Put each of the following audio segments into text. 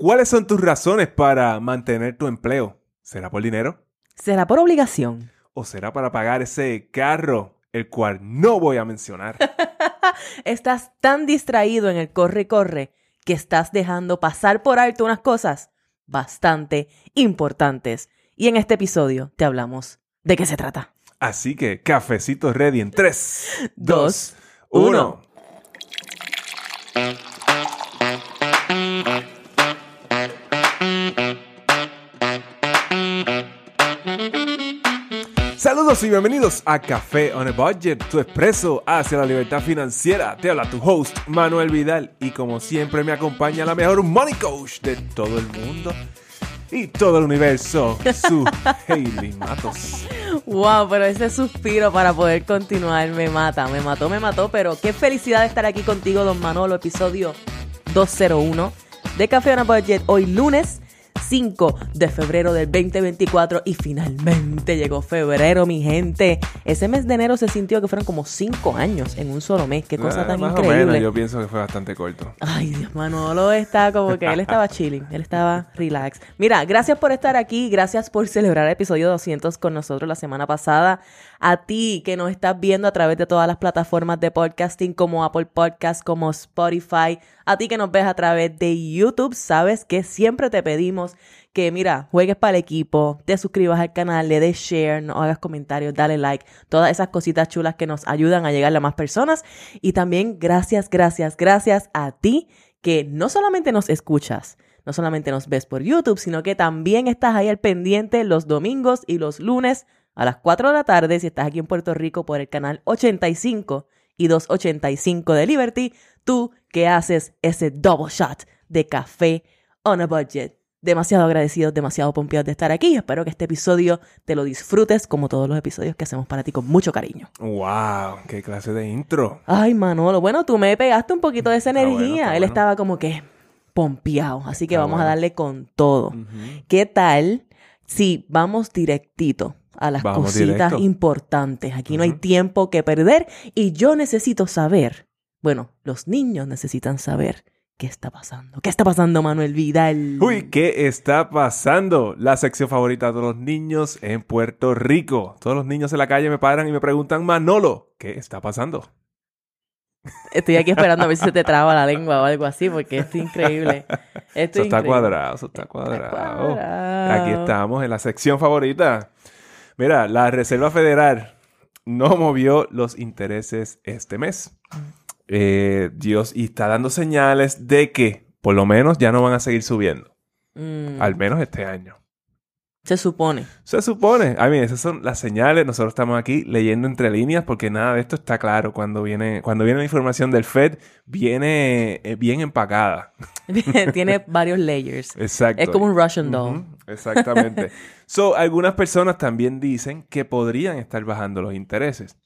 ¿Cuáles son tus razones para mantener tu empleo? ¿Será por dinero? ¿Será por obligación? ¿O será para pagar ese carro, el cual no voy a mencionar? Estás tan distraído en el corre-corre que estás dejando pasar por alto unas cosas bastante importantes. Y en este episodio te hablamos de qué se trata. Así que, cafecito ready en 3, Dos, 2, uno. 1. Saludos y bienvenidos a Café on a Budget, tu expreso hacia la libertad financiera. Te habla tu host, Manuel Vidal, y como siempre me acompaña la mejor money coach de todo el mundo y todo el universo, su Hailey Matos. Wow, pero ese suspiro para poder continuar me mata, me mató, me mató, pero qué felicidad de estar aquí contigo, don Manolo, episodio 201 de Café on a Budget, hoy lunes 5 de febrero del 2024 y finalmente llegó febrero, mi gente. Ese mes de enero se sintió que fueron como 5 años en un solo mes, qué cosa tan más increíble. o menos, yo pienso que fue bastante corto. Ay, Dios, Manolo está como que él estaba chilling, él estaba relax. Mira, gracias por estar aquí, gracias por celebrar el episodio 200 con nosotros la semana pasada. A ti que nos estás viendo a través de todas las plataformas de podcasting como Apple Podcast, como Spotify, a ti que nos ves a través de YouTube, sabes que siempre te pedimos que, mira, juegues para el equipo, te suscribas al canal, le des share, no hagas comentarios, dale like, todas esas cositas chulas que nos ayudan a llegar a más personas. Y también gracias, gracias, gracias a ti que no solamente nos escuchas, no solamente nos ves por YouTube, sino que también estás ahí al pendiente los domingos y los lunes a las 4 de la tarde si estás aquí en Puerto Rico por el canal 85 y 285 de Liberty, tú que haces ese double shot de café on a budget. Demasiado agradecidos, demasiado pompeados de estar aquí. Espero que este episodio te lo disfrutes como todos los episodios que hacemos para ti con mucho cariño. ¡Wow! ¡Qué clase de intro! Ay, Manolo, bueno, tú me pegaste un poquito de esa Está energía. bueno, está Él bueno. estaba como que pompeado, así que Está vamos a darle con todo. ¿Qué tal si vamos directito a las Vamos cositas directo. importantes? Aquí no hay tiempo que perder y yo necesito saber, bueno, los niños necesitan saber qué está pasando. ¿Qué está pasando, Manuel Vidal? Uy, ¿qué está pasando? La sección favorita de los niños en Puerto Rico. Todos los niños en la calle me paran y me preguntan, Manolo, ¿qué está pasando? Estoy aquí esperando a ver si se te traba la lengua o algo así, porque esto es increíble. Esto Eso es está increíble. cuadrado, eso está cuadrado. cuadrado. Aquí estamos en la sección favorita. Mira, la Reserva Federal no movió los intereses este mes. Eh, Dios, y está dando señales de que por lo menos ya no van a seguir subiendo. Mm, Al menos este año. Se supone. Se supone. A mí, esas son las señales. Nosotros estamos aquí leyendo entre líneas porque nada de esto está claro. Cuando viene, cuando viene la información del Fed, viene eh, bien empacada. Tiene varios layers. Exacto. Es como un Russian doll. Exactamente. so, algunas personas también dicen que podrían estar bajando los intereses.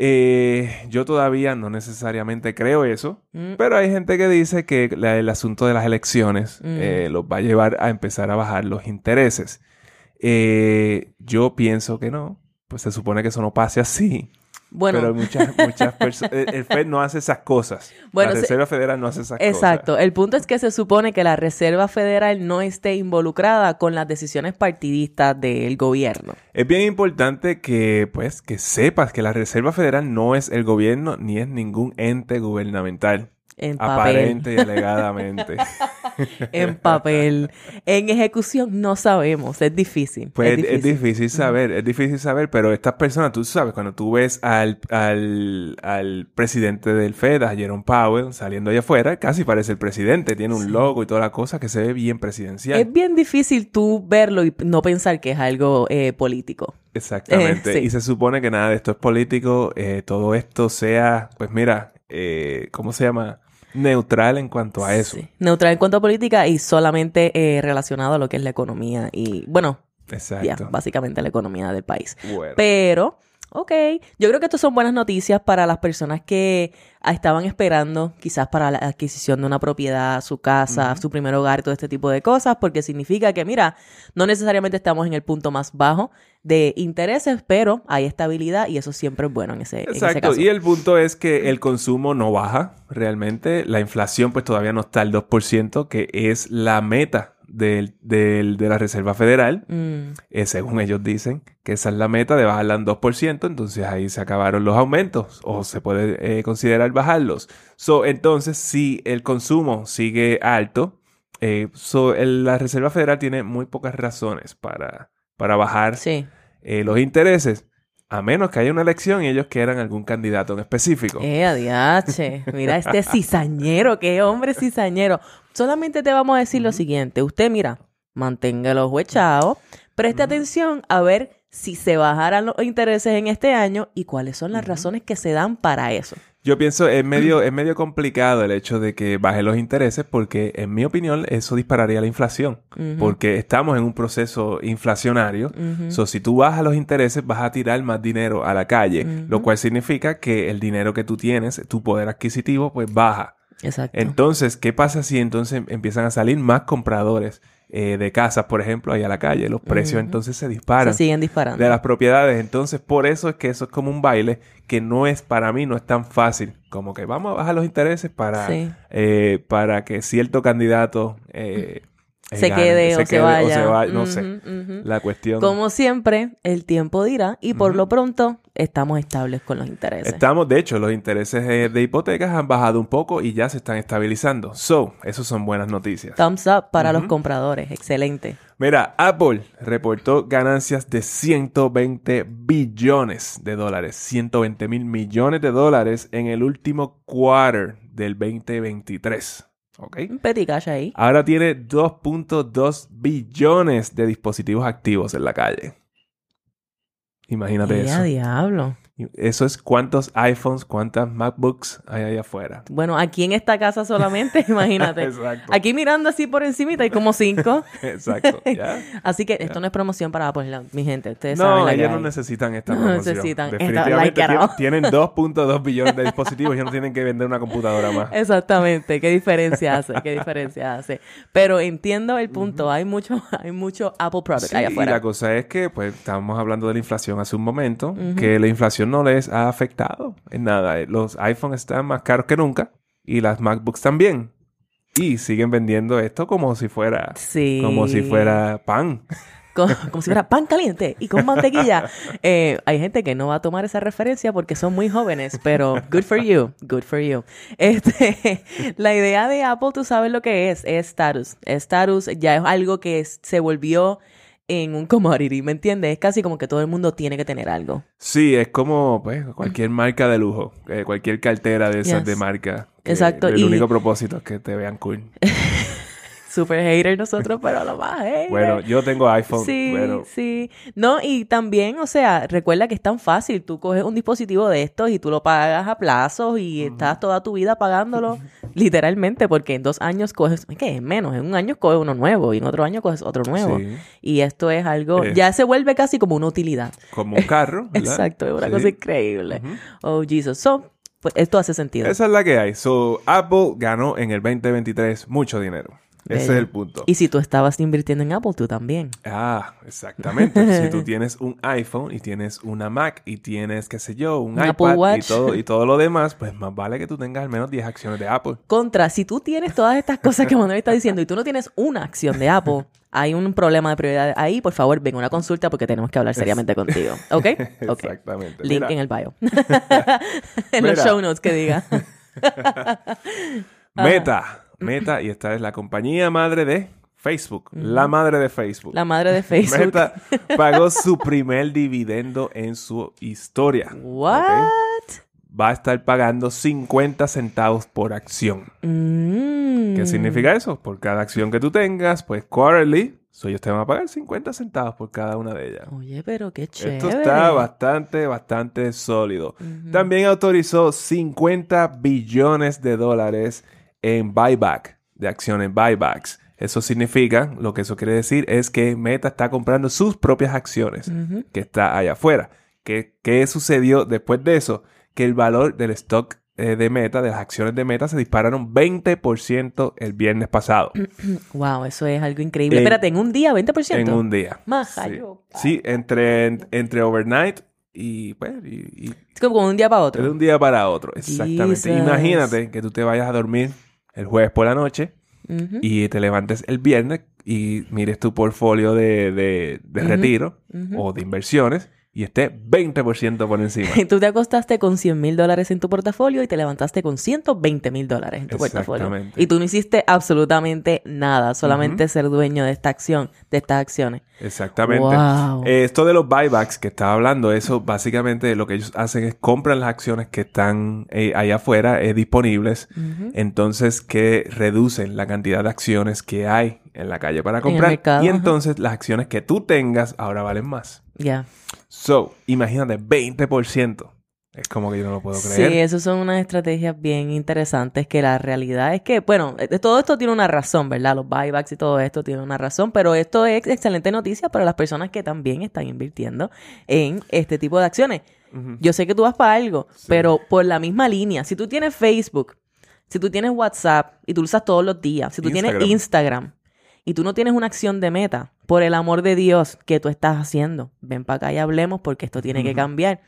Eh, yo todavía no necesariamente creo eso, Mm. pero hay gente que dice que la- el asunto de las elecciones Mm. eh, los va a llevar a empezar a bajar los intereses. Eh, yo pienso que no, pues se supone que eso no pase así. Bueno, Pero muchas, muchas personas... El, el Fed no hace esas cosas. Bueno, la se- Reserva Federal no hace esas cosas. exacto. El punto es que se supone que la Reserva Federal no esté involucrada con las decisiones partidistas del gobierno. Es bien importante que, pues, que sepas que la Reserva Federal no es el gobierno ni es ningún ente gubernamental. En papel. Aparente y alegadamente. en papel. En ejecución no sabemos. Es difícil. Pues es es difícil, saber, es difícil saber, pero estas personas, tú sabes, cuando tú ves al, al, al presidente del Fed, a Jerome Powell, saliendo allá afuera, casi parece el presidente, tiene un Sí. logo y toda la cosa que se ve bien presidencial. Es bien difícil tú verlo y no pensar que es algo eh, político. Exactamente. Eh, sí. Y se supone que nada de esto es político, eh, todo esto sea, pues mira, ¿cómo se llama? Neutral en cuanto a eso. Sí. Neutral en cuanto a política y solamente eh, relacionado a lo que es la economía y, bueno, Exacto. básicamente la economía del país. Bueno. Pero Ok, yo creo que estas son buenas noticias para las personas que ah, estaban esperando quizás para la adquisición de una propiedad, su casa, su primer hogar, todo este tipo de cosas, porque significa que, mira, no necesariamente estamos en el punto más bajo de intereses, pero hay estabilidad y eso siempre es bueno en ese, en ese Exacto, caso. y el punto es que el consumo no baja realmente. La inflación pues todavía no está al 2%, que es la meta del, del- de la Reserva Federal. Mm, Eh, según ellos dicen, que esa es la meta de bajarla en 2%, entonces ahí se acabaron los aumentos o se puede eh, considerar bajarlos. So, entonces, si el consumo sigue alto, eh, so, el- la Reserva Federal tiene muy pocas razones para, para bajar sí. los intereses, a menos que haya una elección y ellos quieran algún candidato en específico. Eh, adiache. Mira este cizañero, qué hombre cizañero. Solamente te vamos a decir lo siguiente. Usted, mira, mantenga los huechados, preste atención a ver si se bajaran los intereses en este año y cuáles son las razones que se dan para eso. Yo pienso es medio, es medio complicado el hecho de que bajen los intereses porque, en mi opinión, eso dispararía la inflación. Porque estamos en un proceso inflacionario. So, si tú bajas los intereses, vas a tirar más dinero a la calle. Lo cual significa que el dinero que tú tienes, tu poder adquisitivo, pues baja. Exacto. Entonces, ¿qué pasa si entonces empiezan a salir más compradores eh, de casas, por ejemplo, ahí a la calle? Los precios entonces se disparan se siguen disparando. de las propiedades. Entonces, por eso es que eso es como un baile que no es para mí, no es tan fácil. Como que vamos a bajar los intereses para, Sí. eh, para que cierto candidato eh, eh, se gane, quede o se quede vaya. vaya, no sé. La cuestión. Como siempre, el tiempo dirá y por lo pronto estamos estables con los intereses. Estamos, de hecho, los intereses eh, de hipotecas han bajado un poco y ya se están estabilizando. So, eso son buenas noticias. Thumbs up para los compradores. Excelente. Mira, Apple reportó ganancias de 120 billones de dólares, 120 mil millones de dólares en el último quarter del 2023. ¿Ok? Un petty cash ahí. Ahora tiene 2.2 billones de dispositivos activos en la calle. Imagínate ¡Eh, a eso. diablo! Eso es cuántos iPhones, cuántas MacBooks hay ahí afuera. Bueno, aquí en esta casa solamente, imagínate. Exacto. Aquí mirando así por encimita hay como cinco. Exacto. Así que esto no es promoción para Apple, la- mi gente. Ustedes saben No, la que ellos no hay. necesitan esta No promoción. necesitan esta- Definitivamente like, tien- carajo. tienen 2.2 billones de dispositivos y ya no tienen que vender una computadora más. Exactamente, qué diferencia hace, qué diferencia hace. Pero entiendo el punto, hay mucho, hay mucho Apple product Sí, y afuera. la cosa es que, pues, estábamos hablando de la inflación hace un momento, que la inflación no les ha afectado en nada. Los iPhones están más caros que nunca y las MacBooks también. Y siguen vendiendo esto como si fuera, Sí. como si fuera pan. Como si fuera pan caliente y con mantequilla. Eh, hay gente que no va a tomar esa referencia porque son muy jóvenes, pero good for you, good for you. Este, la idea de Apple, tú sabes lo que es, es status. Status ya es algo que se volvió en un commodity, ¿me entiendes? Es casi como que todo el mundo tiene que tener algo. Sí, es como pues, cualquier marca de lujo, eh, cualquier cartera de esas Yes. de marca. que Exacto, El y- único propósito es que te vean cool. Super hater nosotros, pero lo más hater. Bueno, yo tengo iPhone, Sí, sí. No, y también, o sea, recuerda que es tan fácil. Tú coges un dispositivo de estos y tú lo pagas a plazos y estás toda tu vida pagándolo, literalmente, porque en dos años coges, ¿qué? En menos, en un año coges uno nuevo y en otro año coges otro nuevo. Sí. Y esto es algo, Es- ya se vuelve casi como una utilidad. como un carro. ¿verdad? Exacto, es una Sí. cosa increíble. Oh, Jesus. So, pues esto hace sentido. Esa es la que hay. So, Apple ganó en el 2023 mucho dinero. Ese es el punto. Y si tú estabas invirtiendo en Apple, tú también. Ah, exactamente. si tú tienes un iPhone y tienes una Mac y tienes, qué sé yo, un, Un Apple iPad y Watch. todo, y todo lo demás, pues más vale que tú tengas al menos 10 acciones de Apple. Contra, si tú tienes todas estas cosas que Manuel está diciendo y tú no tienes una acción de Apple, hay un problema de prioridad ahí, por favor, ven a una consulta porque tenemos que hablar seriamente contigo. ¿Ok? Exactamente. Link Mira, en el bio. en los show notes que diga. Meta. Meta, y esta es la compañía madre de Facebook. La madre de Facebook. La madre de Facebook. Meta pagó su primer dividendo en su historia. What? Va a estar pagando 50 centavos por acción. Mm. ¿Qué significa eso? Por cada acción que tú tengas, pues quarterly, so ellos te van a pagar 50 centavos por cada una de ellas. Oye, pero qué chévere. Esto está bastante, bastante sólido. También autorizó 50 billones de dólares en buyback, de acciones buybacks. Eso significa, lo que eso quiere decir es que Meta está comprando sus propias acciones que está allá afuera. ¿qué, qué sucedió después de eso? Que el valor del stock eh, de Meta, de las acciones de Meta, se dispararon 20% el viernes pasado. Wow, eso es algo increíble. En- Espérate, ¿en un día 20%? En un día. Más Sí, Sí, entre, entre overnight y, pues, y- y Es como un día para otro. de un día para otro. Exactamente. Jesus. Imagínate que tú te vayas a dormir el jueves por la noche y te levantes el viernes y mires tu portfolio de, de- de retiro o de inversiones y esté 20% por encima. Tú te acostaste con 100 mil dólares en tu portafolio y te levantaste con 120 mil dólares en tu portafolio. Exactamente. Y tú no hiciste absolutamente nada, solamente ser dueño de esta acción, de estas acciones. Exactamente. Wow. Eh, esto de los buybacks que estaba hablando, eso básicamente lo que ellos hacen es compran las acciones que están eh, allá afuera eh, disponibles, entonces que reducen la cantidad de acciones que hay en la calle para comprar mercado, y entonces las acciones que tú tengas ahora valen más. Ya. So, imagínate, 20%. Es como que yo no lo puedo creer. Sí, esas son unas estrategias bien interesantes que la realidad es que, bueno, eh, todo esto tiene una razón, ¿verdad? Los buybacks y todo esto tiene una razón, pero esto es excelente noticia para las personas que también están invirtiendo en este tipo de acciones. Yo sé que tú vas para algo, pero por la misma línea, si tú tienes Facebook, si tú tienes WhatsApp y tú lo usas todos los días, si tú tienes Instagram. Y tú no tienes una acción de meta, por el amor de Dios, ¿qué tú estás haciendo? Ven para acá y hablemos porque esto tiene que cambiar.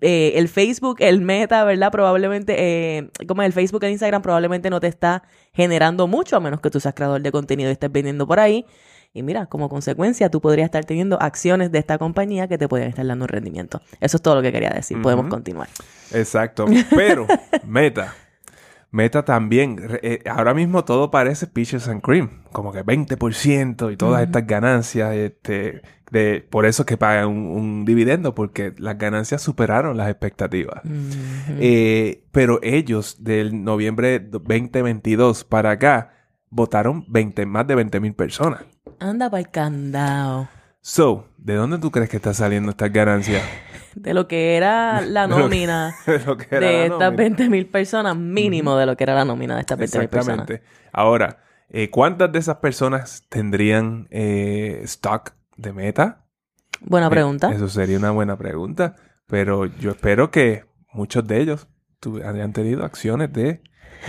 Eh, el Facebook, el meta, ¿verdad? Probablemente, eh, como el Facebook, el Instagram, probablemente no te está generando mucho, a menos que tú seas creador de contenido y estés vendiendo por ahí. Y mira, como consecuencia, tú podrías estar teniendo acciones de esta compañía que te pueden estar dando un rendimiento. Eso es todo lo que quería decir. Podemos continuar. Exacto. Pero, Meta. Meta también. eh, ahora mismo todo parece peaches and cream. Como que 20% y todas estas ganancias. Este, de, por eso es que pagan un, un dividendo. Porque las ganancias superaron las expectativas. Eh, pero ellos, del noviembre 2022 para acá, votaron 20, más de 20 mil personas. Anda para el candado. So, ¿de dónde tú crees que está saliendo estas ganancias? De lo que era la De lo que- nómina De lo que de la estas nómina. 20 mil personas, mínimo de lo que era la nómina de estas 20 mil personas. Exactamente. Ahora, eh, ¿cuántas de esas personas tendrían eh, stock de meta? Buena Eh, pregunta. eso sería una buena pregunta. Pero yo espero que muchos de ellos hayan tenido acciones de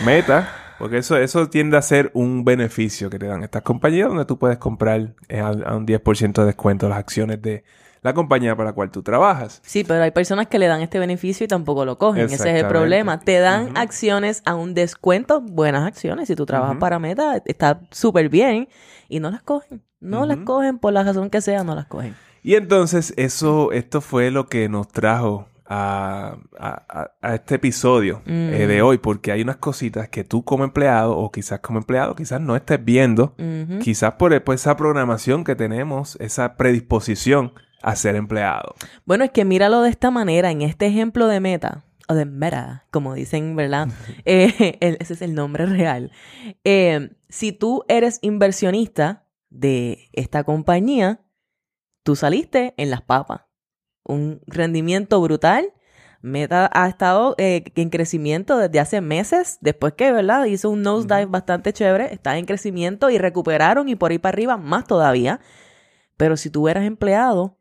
meta. Porque eso, eso tiende a ser un beneficio que te dan estas compañías donde tú puedes comprar eh, a, a un 10% de descuento las acciones de la compañía para la cual tú trabajas. Sí, pero hay personas que le dan este beneficio y tampoco lo cogen. Ese es el problema. Te dan acciones a un descuento, buenas acciones. Si tú trabajas para Meta, está súper bien. Y no las cogen. No las cogen por la razón que sea, no las cogen. Y entonces eso, esto fue lo que nos trajo a, a- este episodio Mm. eh, de hoy, porque hay unas cositas que tú como empleado o quizás como empleado quizás no estés viendo, quizás por, por esa programación que tenemos, esa predisposición a ser empleado. Bueno, es que míralo de esta manera, en este ejemplo de Meta, o de Meta, como dicen, ¿verdad? Eh, ese es el nombre real. Eh, si tú eres inversionista de esta compañía, tú saliste en las papas. Un rendimiento brutal. Meta ha estado eh, en crecimiento desde hace meses, después que, ¿verdad? Hizo un nosedive Ujú. bastante chévere, está en crecimiento y recuperaron y por ahí para arriba más todavía. Pero si tú eras empleado,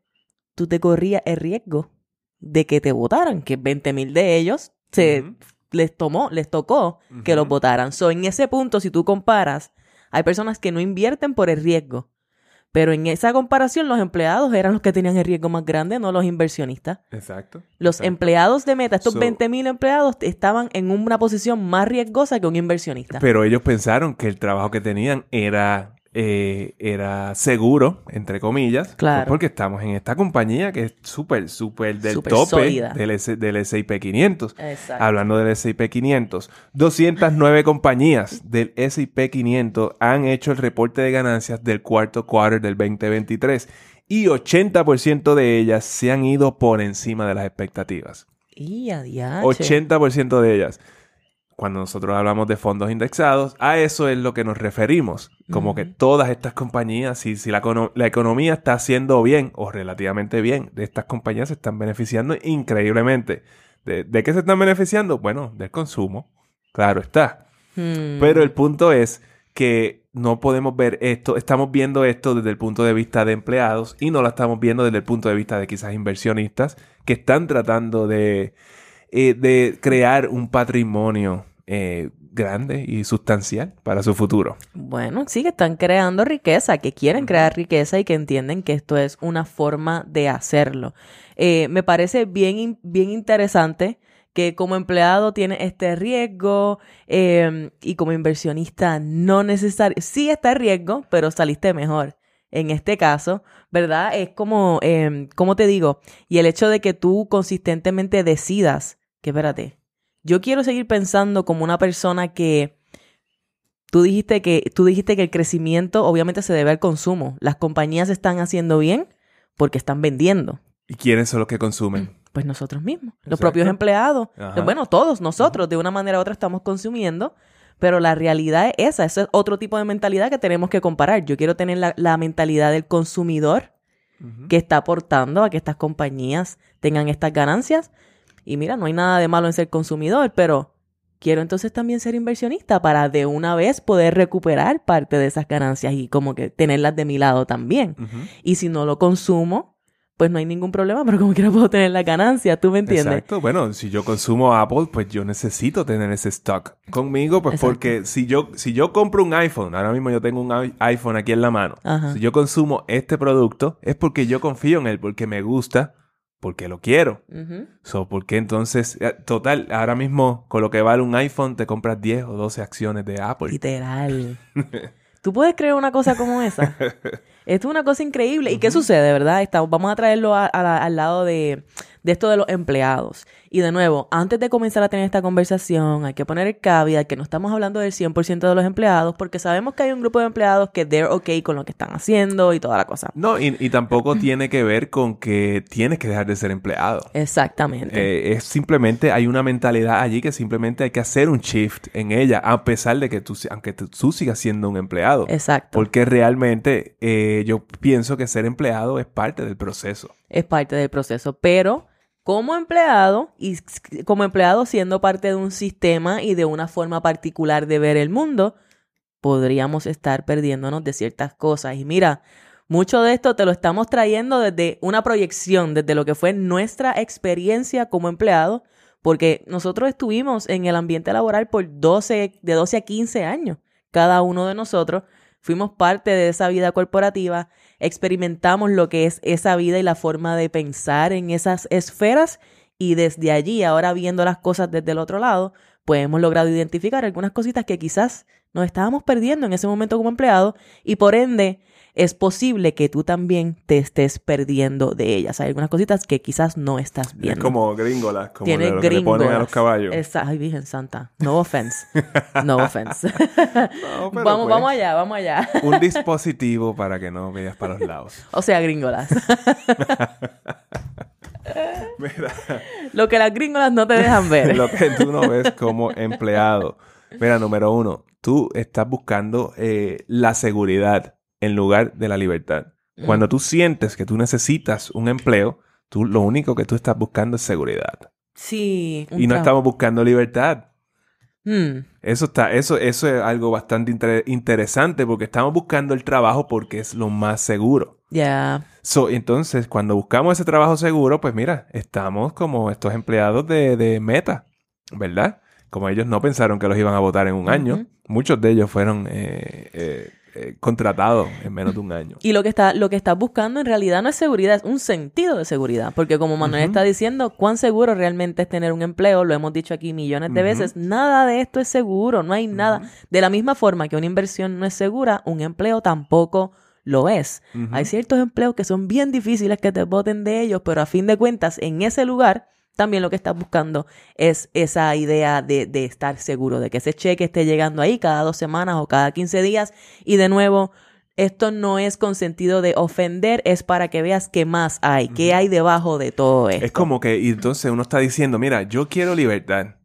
tú te corrías el riesgo de que te votaran, que 20 mil de ellos se les tomó, les tocó que los votaran. So, en ese punto, si tú comparas, hay personas que no invierten por el riesgo. Pero en esa comparación, los empleados eran los que tenían el riesgo más grande, no los inversionistas. Exacto. Los exacto. empleados de Meta, estos So- 20 mil empleados, estaban en una posición más riesgosa que un inversionista. Pero ellos pensaron que el trabajo que tenían era, eh, era seguro, entre comillas. Claro. pues Porque estamos en esta compañía que es súper, súper del Súper tope sólida. del, S- del S&P 500. Exacto. Hablando del S&P 500, 209 compañías del S&P 500 han hecho el reporte de ganancias del cuarto quarter del 2023 y 80% de ellas se han ido por encima de las expectativas. Y a diache. 80% de ellas. Cuando nosotros hablamos de fondos indexados, a eso es lo que nos referimos. Como que todas estas compañías, si, si la, econo- la economía está haciendo bien o relativamente bien, de estas compañías se están beneficiando increíblemente. ¿De, de qué se están beneficiando? Bueno, del consumo. Claro está. Hmm. Pero el punto es que no podemos ver esto, estamos viendo esto desde el punto de vista de empleados y no lo estamos viendo desde el punto de vista de quizás inversionistas que están tratando de, eh, de crear un patrimonio eh, grande y sustancial para su futuro. Bueno, sí, que están creando riqueza, que quieren crear riqueza y que entienden que esto es una forma de hacerlo. Eh, me parece bien, bien interesante que como empleado tiene este riesgo y como inversionista no necesario, sí está el riesgo, pero saliste mejor. En este caso, ¿verdad? Es como, eh, ¿cómo te digo? Y el hecho de que tú consistentemente decidas que, espérate, yo quiero seguir pensando como una persona que tú dijiste que tú dijiste que el crecimiento obviamente se debe al consumo. Las compañías están haciendo bien porque están vendiendo. ¿Y quiénes son los que consumen? Pues nosotros mismos, los propios empleados. Bueno, todos nosotros, de una manera u otra, estamos consumiendo, pero la realidad es esa. Ese es otro tipo de mentalidad que tenemos que comparar. Yo quiero tener la, mentalidad del consumidor que está aportando a que estas compañías tengan estas ganancias. Y mira, no hay nada de malo en ser consumidor, pero quiero entonces también ser inversionista para de una vez poder recuperar parte de esas ganancias y como que tenerlas de mi lado también. Y si no lo consumo, pues no hay ningún problema, pero como quiera puedo tener la ganancia, ¿tú me entiendes? Exacto. Bueno, si yo consumo Apple, pues yo necesito tener ese stock conmigo, pues porque si yo, si yo compro un iPhone, ahora mismo yo tengo un iPhone aquí en la mano, si yo consumo este producto, es porque yo confío en él, porque me gusta, porque lo quiero. so, porque entonces, eh, total, ahora mismo con lo que vale un iPhone te compras 10 o 12 acciones de Apple. Literal. ¿Tú puedes creer una cosa como esa? Esto es una cosa increíble. ¿Y qué sucede, verdad? vamos a traerlo al lado de, de esto de los empleados. Y de nuevo, antes de comenzar a tener esta conversación, hay que poner el caveat que no estamos hablando del 100% de los empleados, porque sabemos que hay un grupo de empleados que they're okay con lo que están haciendo y toda la cosa. No, y, tampoco tiene que ver con que tienes que dejar de ser empleado. Exactamente. Eh, es simplemente, hay una mentalidad allí que simplemente hay que hacer un shift en ella, a pesar de que tú, aunque tú sigas siendo un empleado. Exacto. Porque realmente eh, yo pienso que ser empleado es parte del proceso. Es parte del proceso, pero como empleado y como empleado siendo parte de un sistema y de una forma particular de ver el mundo, podríamos estar perdiéndonos de ciertas cosas. Y mira, mucho de esto te lo estamos trayendo desde una proyección, desde lo que fue nuestra experiencia como empleado, porque nosotros estuvimos en el ambiente laboral por 12, de 12 a 15 años, cada uno de nosotros, fuimos parte de esa vida corporativa, experimentamos lo que es esa vida y la forma de pensar en esas esferas y desde allí, ahora viendo las cosas desde el otro lado, pues hemos logrado identificar algunas cositas que quizás nos estábamos perdiendo en ese momento como empleado y por ende es posible que tú también te estés perdiendo de ellas. Hay algunas cositas que quizás no estás viendo. Es como gringolas, como lo que le ponen a los caballos. Esa, ay, Virgen Santa. No offense. No offense. vamos, pues, vamos allá, vamos allá. Un dispositivo para que no veas para los lados. O sea, gringolas. Mira. Lo que las gringolas no te dejan ver. lo que tú no ves como empleado. Mira, número uno, tú estás buscando eh, la seguridad en lugar de la libertad. Cuando tú sientes que tú necesitas un empleo, tú lo único que tú estás buscando es seguridad. Sí. Y no estamos buscando libertad. Hmm. Eso está, eso, eso es algo bastante interesante porque estamos buscando el trabajo porque es lo más seguro. Ya. So, entonces, cuando buscamos ese trabajo seguro, pues mira, estamos como estos empleados de, de Meta, ¿verdad? Como ellos no pensaron que los iban a votar en un año, muchos de ellos fueron eh, eh, eh, contratado en menos de un año. Y lo que está, lo que estás buscando en realidad no es seguridad, es un sentido de seguridad. Porque como Manuel está diciendo, cuán seguro realmente es tener un empleo, lo hemos dicho aquí millones de veces, nada de esto es seguro, no hay nada. De la misma forma que una inversión no es segura, un empleo tampoco lo es. Hay ciertos empleos que son bien difíciles que te voten de ellos, pero a fin de cuentas, en ese lugar también lo que estás buscando es esa idea de, estar seguro de que ese cheque esté llegando ahí cada dos semanas o cada 15 días. Y de nuevo, esto no es con sentido de ofender, es para que veas qué más hay, qué hay debajo de todo esto. Es como que, y entonces uno está diciendo, mira, yo quiero libertad,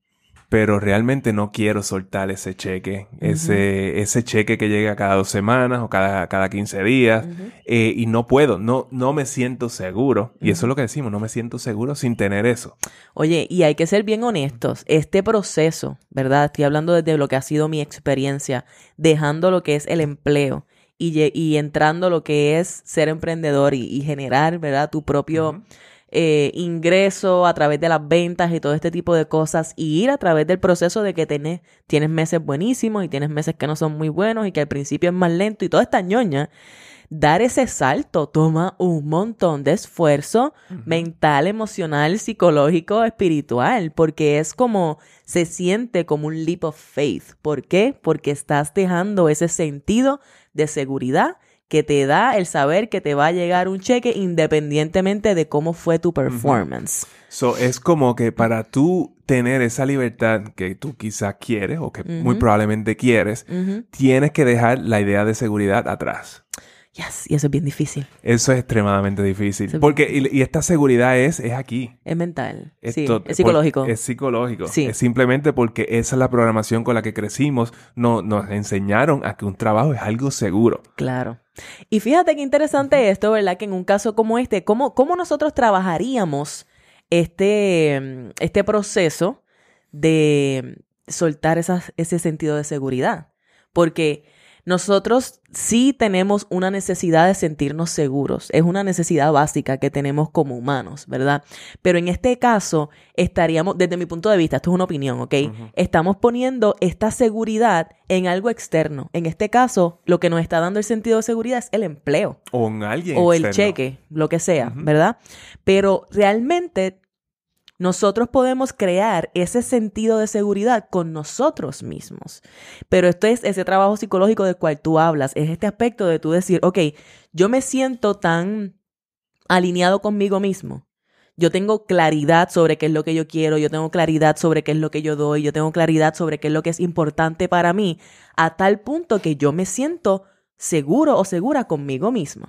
pero realmente no quiero soltar ese cheque, ese, ese cheque que llega cada dos semanas o cada, cada 15 días, eh, y no puedo, no, no me siento seguro, y eso es lo que decimos, no me siento seguro sin tener eso. Oye, y hay que ser bien honestos, este proceso, ¿verdad? Estoy hablando desde lo que ha sido mi experiencia, dejando lo que es el empleo y, y entrando lo que es ser emprendedor y, generar, ¿verdad? Tu propio... Eh, ingreso a través de las ventas y todo este tipo de cosas y ir a través del proceso de que tenés, tienes meses buenísimos y tienes meses que no son muy buenos y que al principio es más lento y toda esta ñoña. Dar ese salto toma un montón de esfuerzo mental, emocional, psicológico, espiritual, porque es como se siente como un leap of faith. ¿Por qué? Porque estás dejando ese sentido de seguridad que te da el saber que te va a llegar un cheque independientemente de cómo fue tu performance. So, es como que para tú tener esa libertad que tú quizás quieres o que muy probablemente quieres, tienes que dejar la idea de seguridad atrás. Yes, y eso es bien difícil. Eso es extremadamente difícil. Porque, y, esta seguridad es, es aquí. Es mental. Es, sí, es psicológico. Es psicológico. Sí. Es simplemente porque esa es la programación con la que crecimos. No, nos enseñaron a que un trabajo es algo seguro. Claro. Y fíjate qué interesante esto, ¿verdad? Que en un caso como este, ¿cómo, cómo nosotros trabajaríamos este, este proceso de soltar ese sentido de seguridad? Porque nosotros sí tenemos una necesidad de sentirnos seguros. Es una necesidad básica que tenemos como humanos, ¿verdad? Pero en este caso estaríamos, desde mi punto de vista, esto es una opinión, ¿ok? Estamos poniendo esta seguridad en algo externo. En este caso, lo que nos está dando el sentido de seguridad es el empleo. O en alguien. O el cheque, lo que sea, ¿verdad? Pero realmente nosotros podemos crear ese sentido de seguridad con nosotros mismos. Pero esto es ese trabajo psicológico del cual tú hablas, es este aspecto de tú decir, ok, yo me siento tan alineado conmigo mismo. Yo tengo claridad sobre qué es lo que yo quiero, yo tengo claridad sobre qué es lo que yo doy, yo tengo claridad sobre qué es lo que es importante para mí, a tal punto que yo me siento seguro o segura conmigo mismo.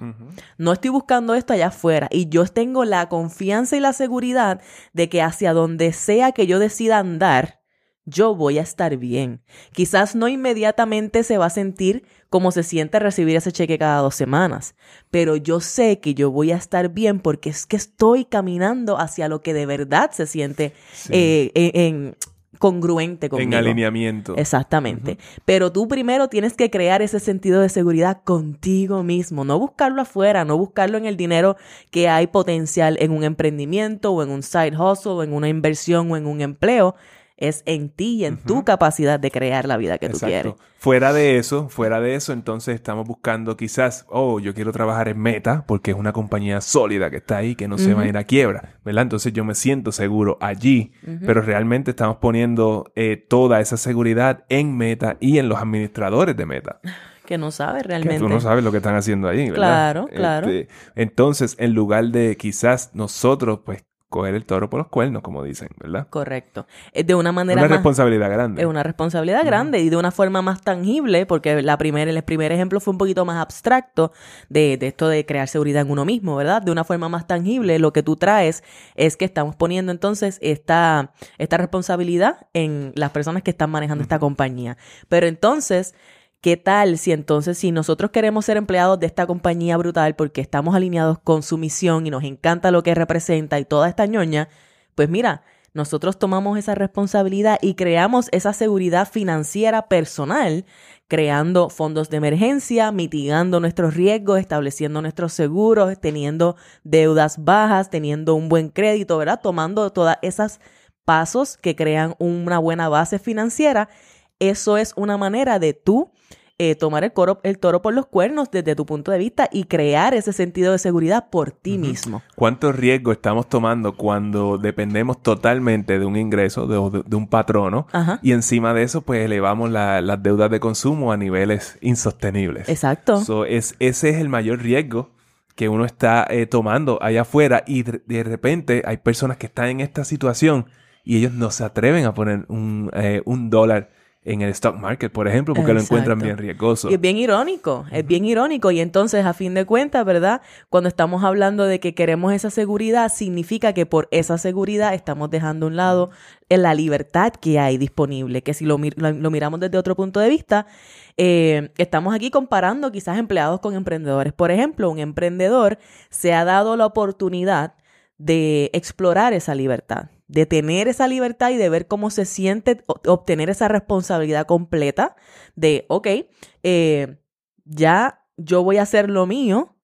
No estoy buscando esto allá afuera y yo tengo la confianza y la seguridad de que hacia donde sea que yo decida andar, yo voy a estar bien. Quizás no inmediatamente se va a sentir como se siente recibir ese cheque cada dos semanas, pero yo sé que yo voy a estar bien porque es que estoy caminando hacia lo que de verdad se siente eh, en congruente conmigo. En alineamiento. Exactamente. Pero tú primero tienes que crear ese sentido de seguridad contigo mismo, no buscarlo afuera, no buscarlo en el dinero que hay potencial en un emprendimiento o en un side hustle o en una inversión o en un empleo es en ti y en tu capacidad de crear la vida que tú quieres. Fuera de eso, fuera de eso, entonces estamos buscando quizás, oh, yo quiero trabajar en Meta porque es una compañía sólida que está ahí, que no se va a ir a quiebra, ¿verdad? Entonces yo me siento seguro allí, pero realmente estamos poniendo eh, toda esa seguridad en Meta y en los administradores de Meta que no sabes realmente. Que tú no sabes lo que están haciendo ahí, ¿verdad? Claro, claro. Este, entonces, en lugar de quizás nosotros, pues, coger el toro por los cuernos, como dicen, ¿verdad? Correcto. Es de una manera Una responsabilidad grande. Es una responsabilidad grande y de una forma más tangible, porque la primera, el primer ejemplo fue un poquito más abstracto de, de, esto de crear seguridad en uno mismo, ¿verdad? De una forma más tangible, lo que tú traes es que estamos poniendo entonces esta, esta responsabilidad en las personas que están manejando esta compañía. Pero entonces ¿Qué tal si entonces, si nosotros queremos ser empleados de esta compañía brutal porque estamos alineados con su misión y nos encanta lo que representa y toda esta ñoña, pues mira, nosotros tomamos esa responsabilidad y creamos esa seguridad financiera personal, creando fondos de emergencia, mitigando nuestros riesgos, estableciendo nuestros seguros, teniendo deudas bajas, teniendo un buen crédito, ¿verdad? Tomando todas esas pasos que crean una buena base financiera. Eso es una manera de tú eh, tomar el, el toro por los cuernos desde tu punto de vista y crear ese sentido de seguridad por ti mismo. ¿Cuántos riesgos estamos tomando cuando dependemos totalmente de un ingreso, de, un patrono, y encima de eso, pues elevamos las deudas de consumo a niveles insostenibles? Exacto. es, ese es el mayor riesgo que uno está eh, tomando allá afuera y de, repente hay personas que están en esta situación y ellos no se atreven a poner un, eh, un dólar en el stock market, por ejemplo, porque lo encuentran bien riesgoso. Y es bien irónico, es bien irónico. Y entonces, a fin de cuentas, ¿verdad? Cuando estamos hablando de que queremos esa seguridad, significa que por esa seguridad estamos dejando a un lado la libertad que hay disponible. Que si lo, lo miramos desde otro punto de vista, eh, estamos aquí comparando quizás empleados con emprendedores. Por ejemplo, un emprendedor se ha dado la oportunidad de explorar esa libertad de tener esa libertad y de ver cómo se siente obtener esa responsabilidad completa de, ok, eh, ya yo voy a hacer lo mío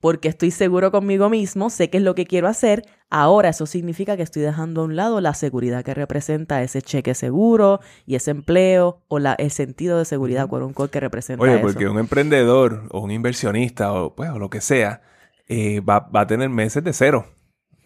porque estoy seguro conmigo mismo, sé qué es lo que quiero hacer. Ahora eso significa que estoy dejando a un lado la seguridad que representa ese cheque seguro y ese empleo o la, el sentido de seguridad, uh -huh. que representa Oye, porque un emprendedor o un inversionista o, pues, o lo que sea eh, va, va a tener meses de cero.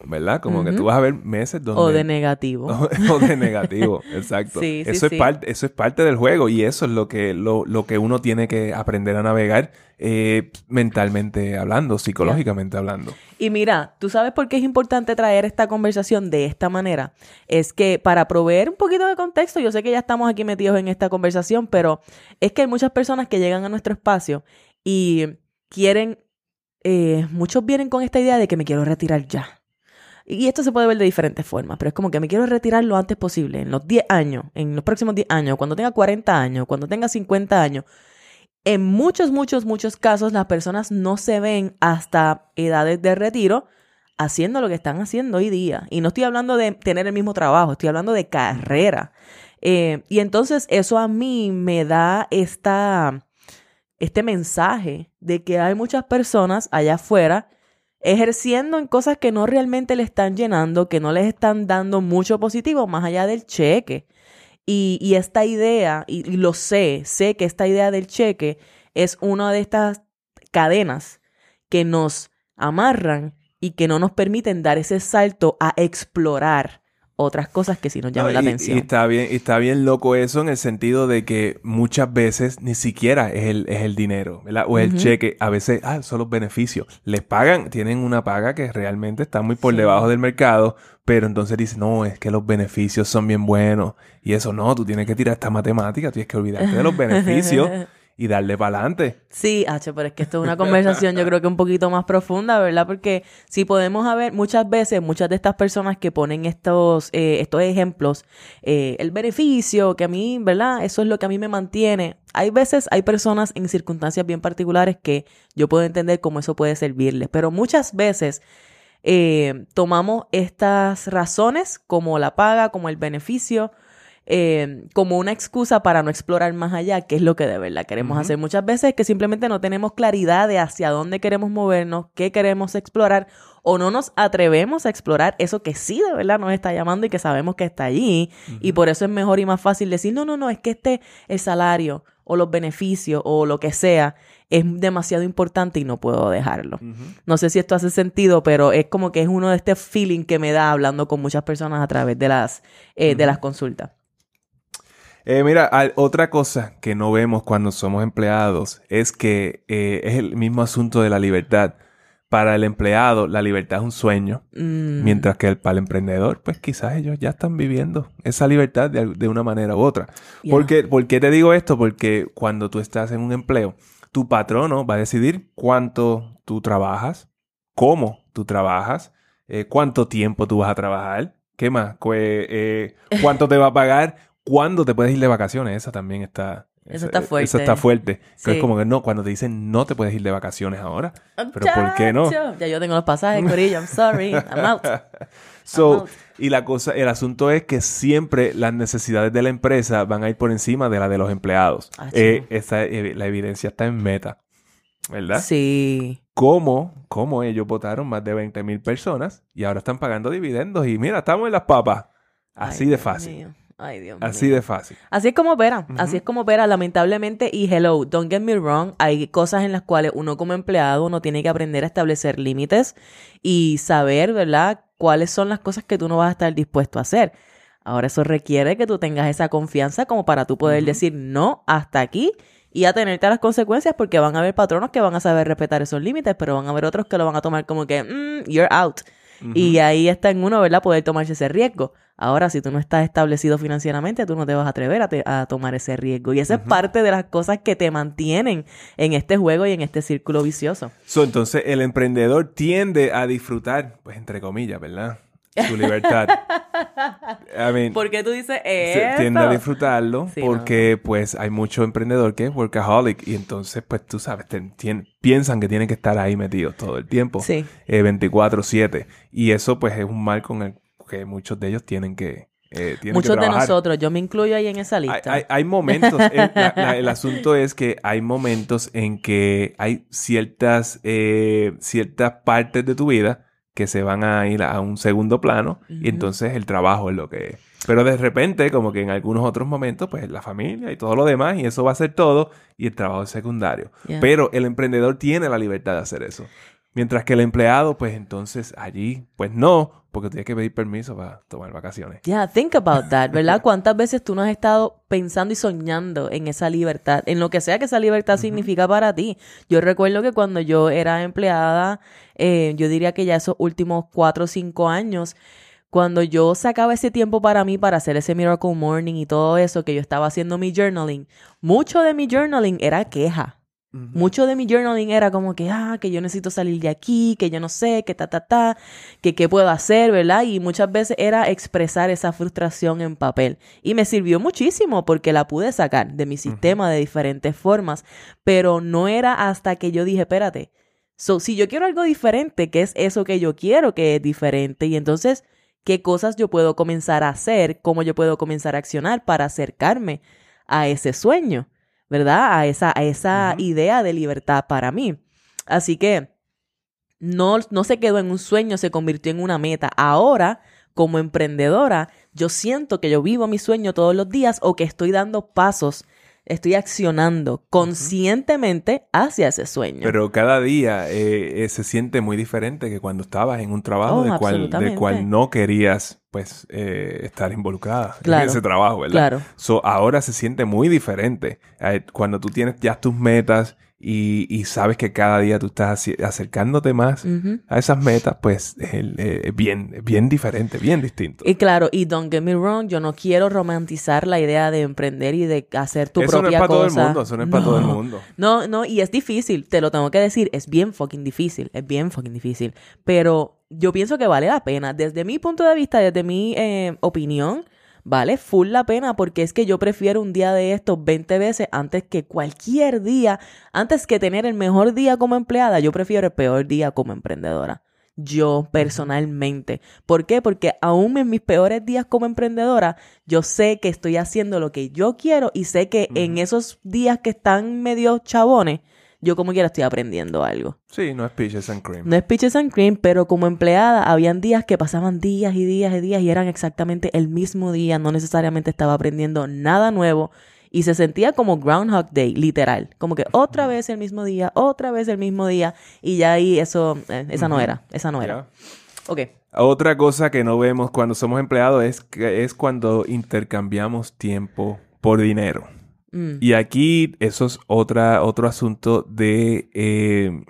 ¿Verdad? Como que tú vas a ver meses donde... O de negativo. o de negativo, exacto. Sí, sí, eso, sí. Es parte, eso es parte del juego y eso es lo que, lo, lo que uno tiene que aprender a navegar eh, mentalmente hablando, psicológicamente hablando. Y mira, tú sabes por qué es importante traer esta conversación de esta manera. Es que para proveer un poquito de contexto, yo sé que ya estamos aquí metidos en esta conversación, pero es que hay muchas personas que llegan a nuestro espacio y quieren... Eh, muchos vienen con esta idea de que me quiero retirar ya. Y esto se puede ver de diferentes formas, pero es como que me quiero retirar lo antes posible, en los 10 años, en los próximos 10 años, cuando tenga 40 años, cuando tenga 50 años. En muchos, muchos, muchos casos las personas no se ven hasta edades de retiro haciendo lo que están haciendo hoy día. Y no estoy hablando de tener el mismo trabajo, estoy hablando de carrera. Eh, y entonces eso a mí me da esta, este mensaje de que hay muchas personas allá afuera ejerciendo en cosas que no realmente le están llenando, que no les están dando mucho positivo más allá del cheque. Y, y esta idea, y, y, lo sé, sé que esta idea del cheque es una de estas cadenas que nos amarran y que no nos permiten dar ese salto a explorar otras cosas que sí nos llaman no, la y, atención. Y está bien, y está bien loco eso en el sentido de que muchas veces ni siquiera es el, es el dinero, ¿verdad? O el cheque. A veces, ah, son los beneficios. Les pagan, tienen una paga que realmente está muy por Sí. debajo del mercado, pero entonces dicen, no, es que los beneficios son bien buenos. Y eso no, tú tienes que tirar esta matemática, tienes que olvidarte de los beneficios y darle para adelante. Sí, H, pero es que esto es una conversación yo creo que un poquito más profunda, ¿verdad? Porque si podemos ver muchas veces, muchas de estas personas que ponen estos, eh, estos ejemplos, eh, el beneficio, que a mí, ¿verdad? Eso es lo que a mí me mantiene. Hay veces, hay personas en circunstancias bien particulares que yo puedo entender cómo eso puede servirles, pero muchas veces eh, tomamos estas razones como la paga, como el beneficio, eh, como una excusa para no explorar más allá, que es lo que de verdad queremos hacer. Muchas veces que simplemente no tenemos claridad de hacia dónde queremos movernos, qué queremos explorar, o no nos atrevemos a explorar eso que sí de verdad nos está llamando y que sabemos que está allí. Y por eso es mejor y más fácil decir, no, no, no, es que este, el salario o los beneficios o lo que sea es demasiado importante y no puedo dejarlo. No sé si esto hace sentido, pero es como que es uno de este feeling que me da hablando con muchas personas a través de las, eh, de las consultas. Eh, mira, al- otra cosa que no vemos cuando somos empleados es que eh, es el mismo asunto de la libertad. Para el empleado, la libertad es un sueño, Mm, mientras que el- para el emprendedor, pues quizás ellos ya están viviendo esa libertad de, una manera u otra. yeah. ¿Por, qué, por qué te digo esto? Porque cuando tú estás en un empleo, tu patrono va a decidir cuánto tú trabajas, cómo tú trabajas, eh, cuánto tiempo tú vas a trabajar, qué más, eh, cuánto te va a pagar, cuándo te puedes ir de vacaciones. Esa también está... Eso está fuerte. Esa está fuerte. Sí. Es como que no, cuando te dicen no te puedes ir de vacaciones ahora. Pero ¿por qué no? Ya yo tengo los pasajes, Corillo. I'm sorry. I'm out. So, out. y la cosa, el asunto es que siempre las necesidades de la empresa van a ir por encima de la de los empleados. Ah, Eh, esa, eh, la evidencia está en meta, ¿verdad? Sí. ¿Cómo, cómo ellos votaron más de 20 mil personas y ahora están pagando dividendos y mira, estamos en las papas. Así Ay, de fácil. Ay, Dios Así mío. de fácil. Así es como opera, así es como opera, lamentablemente. Y hello, don't get me wrong, hay cosas en las cuales uno como empleado uno tiene que aprender a establecer límites y saber, ¿verdad?, cuáles son las cosas que tú no vas a estar dispuesto a hacer. Ahora eso requiere que tú tengas esa confianza como para tú poder decir no hasta aquí y atenerte a las consecuencias porque van a haber patronos que van a saber respetar esos límites, pero van a haber otros que lo van a tomar como que, "Mm, you're out. Y ahí está en uno, ¿verdad? Poder tomarse ese riesgo. Ahora, si tú no estás establecido financieramente, tú no te vas a atrever a, tomar ese riesgo. Y esa es parte de las cosas que te mantienen en este juego y en este círculo vicioso. entonces, el emprendedor tiende a disfrutar, pues entre comillas, ¿verdad? Su libertad. ¿Por qué tú dices eso? Tiende a disfrutarlo porque pues hay mucho emprendedor que es workaholic y entonces pues tú sabes, piensan que tienen que estar ahí metidos todo el tiempo. Sí. 24/7. Eh, y eso pues es un mal con el que muchos de ellos tienen que... Eh, muchos de nosotros, yo me incluyo ahí en esa lista. Hay, momentos, el, asunto es que hay momentos en que hay ciertas, eh, ciertas partes de tu vida que se van a ir a un segundo plano y entonces el trabajo es lo que es. Pero de repente, como que en algunos otros momentos, pues la familia y todo lo demás, y eso va a ser todo, y el trabajo es secundario. Pero el emprendedor tiene la libertad de hacer eso. Mientras que el empleado, pues entonces allí, pues no, porque tienes que pedir permiso para tomar vacaciones. Yeah, think about that, ¿verdad? ¿Cuántas veces tú no has estado pensando y soñando en esa libertad, en lo que sea que esa libertad significa para ti? Yo recuerdo que cuando yo era empleada, eh, yo diría que ya esos últimos cuatro o cinco años, cuando yo sacaba ese tiempo para mí, para hacer ese Miracle Morning y todo eso, que yo estaba haciendo mi journaling, mucho de mi journaling era queja mucho de mi journaling era como que, ah, que yo necesito salir de aquí, que yo no sé, que ta, ta, ta, que qué puedo hacer, ¿verdad? Y muchas veces era expresar esa frustración en papel. Y me sirvió muchísimo porque la pude sacar de mi sistema de diferentes formas, pero no era hasta que yo dije, espérate, so, si yo quiero algo diferente, ¿qué es eso que yo quiero que es diferente? Y entonces, ¿qué cosas yo puedo comenzar a hacer? ¿Cómo yo puedo comenzar a accionar para acercarme a ese sueño? ¿Verdad? A esa, a esa idea de libertad para mí. Así que no, no se quedó en un sueño, se convirtió en una meta. Ahora, como emprendedora, yo siento que yo vivo mi sueño todos los días o que estoy dando pasos estoy accionando conscientemente hacia ese sueño. Pero cada día eh, eh, se siente muy diferente que cuando estabas en un trabajo oh, de, cual, de cual no querías pues eh, estar involucrada en ese trabajo, ¿verdad? Claro. So, ahora se siente muy diferente. cuando tú tienes ya tus metas y, sabes que cada día tú estás acercándote más a esas metas, pues es eh, bien, bien diferente, bien distinto. Y claro, y don't get me wrong, yo no quiero romantizar la idea de emprender y de hacer tu propia cosa. Eso no es para todo el mundo, eso no es para todo el mundo. No, no, y es difícil, te lo tengo que decir, es bien fucking difícil, es bien fucking difícil. Pero yo pienso que vale la pena. Desde mi punto de vista, desde mi eh, opinión, vale full la pena porque es que yo prefiero un día de estos 20 veces antes que cualquier día, antes que tener el mejor día como empleada, yo prefiero el peor día como emprendedora. Yo personalmente. ¿Por qué? Porque aún en mis peores días como emprendedora, yo sé que estoy haciendo lo que yo quiero y sé que en esos días que están medio chabones, yo como quiera estoy aprendiendo algo. Sí, no es peaches and cream. No es peaches and cream, pero como empleada habían días que pasaban días y días y días y eran exactamente el mismo día, no necesariamente estaba aprendiendo nada nuevo y se sentía como Groundhog Day, literal, como que otra vez el mismo día, otra vez el mismo día y ya ahí eso, eh, esa no era, esa no era. Ok. Otra cosa que no vemos cuando somos empleados es, que es cuando intercambiamos tiempo por dinero. Mm. Y aquí eso es otra, otro asunto de, eh,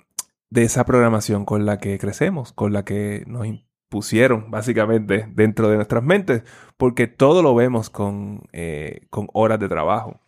de esa programación con la que crecemos, con la que nos impusieron básicamente dentro de nuestras mentes, porque todo lo vemos con, eh, con horas de trabajo.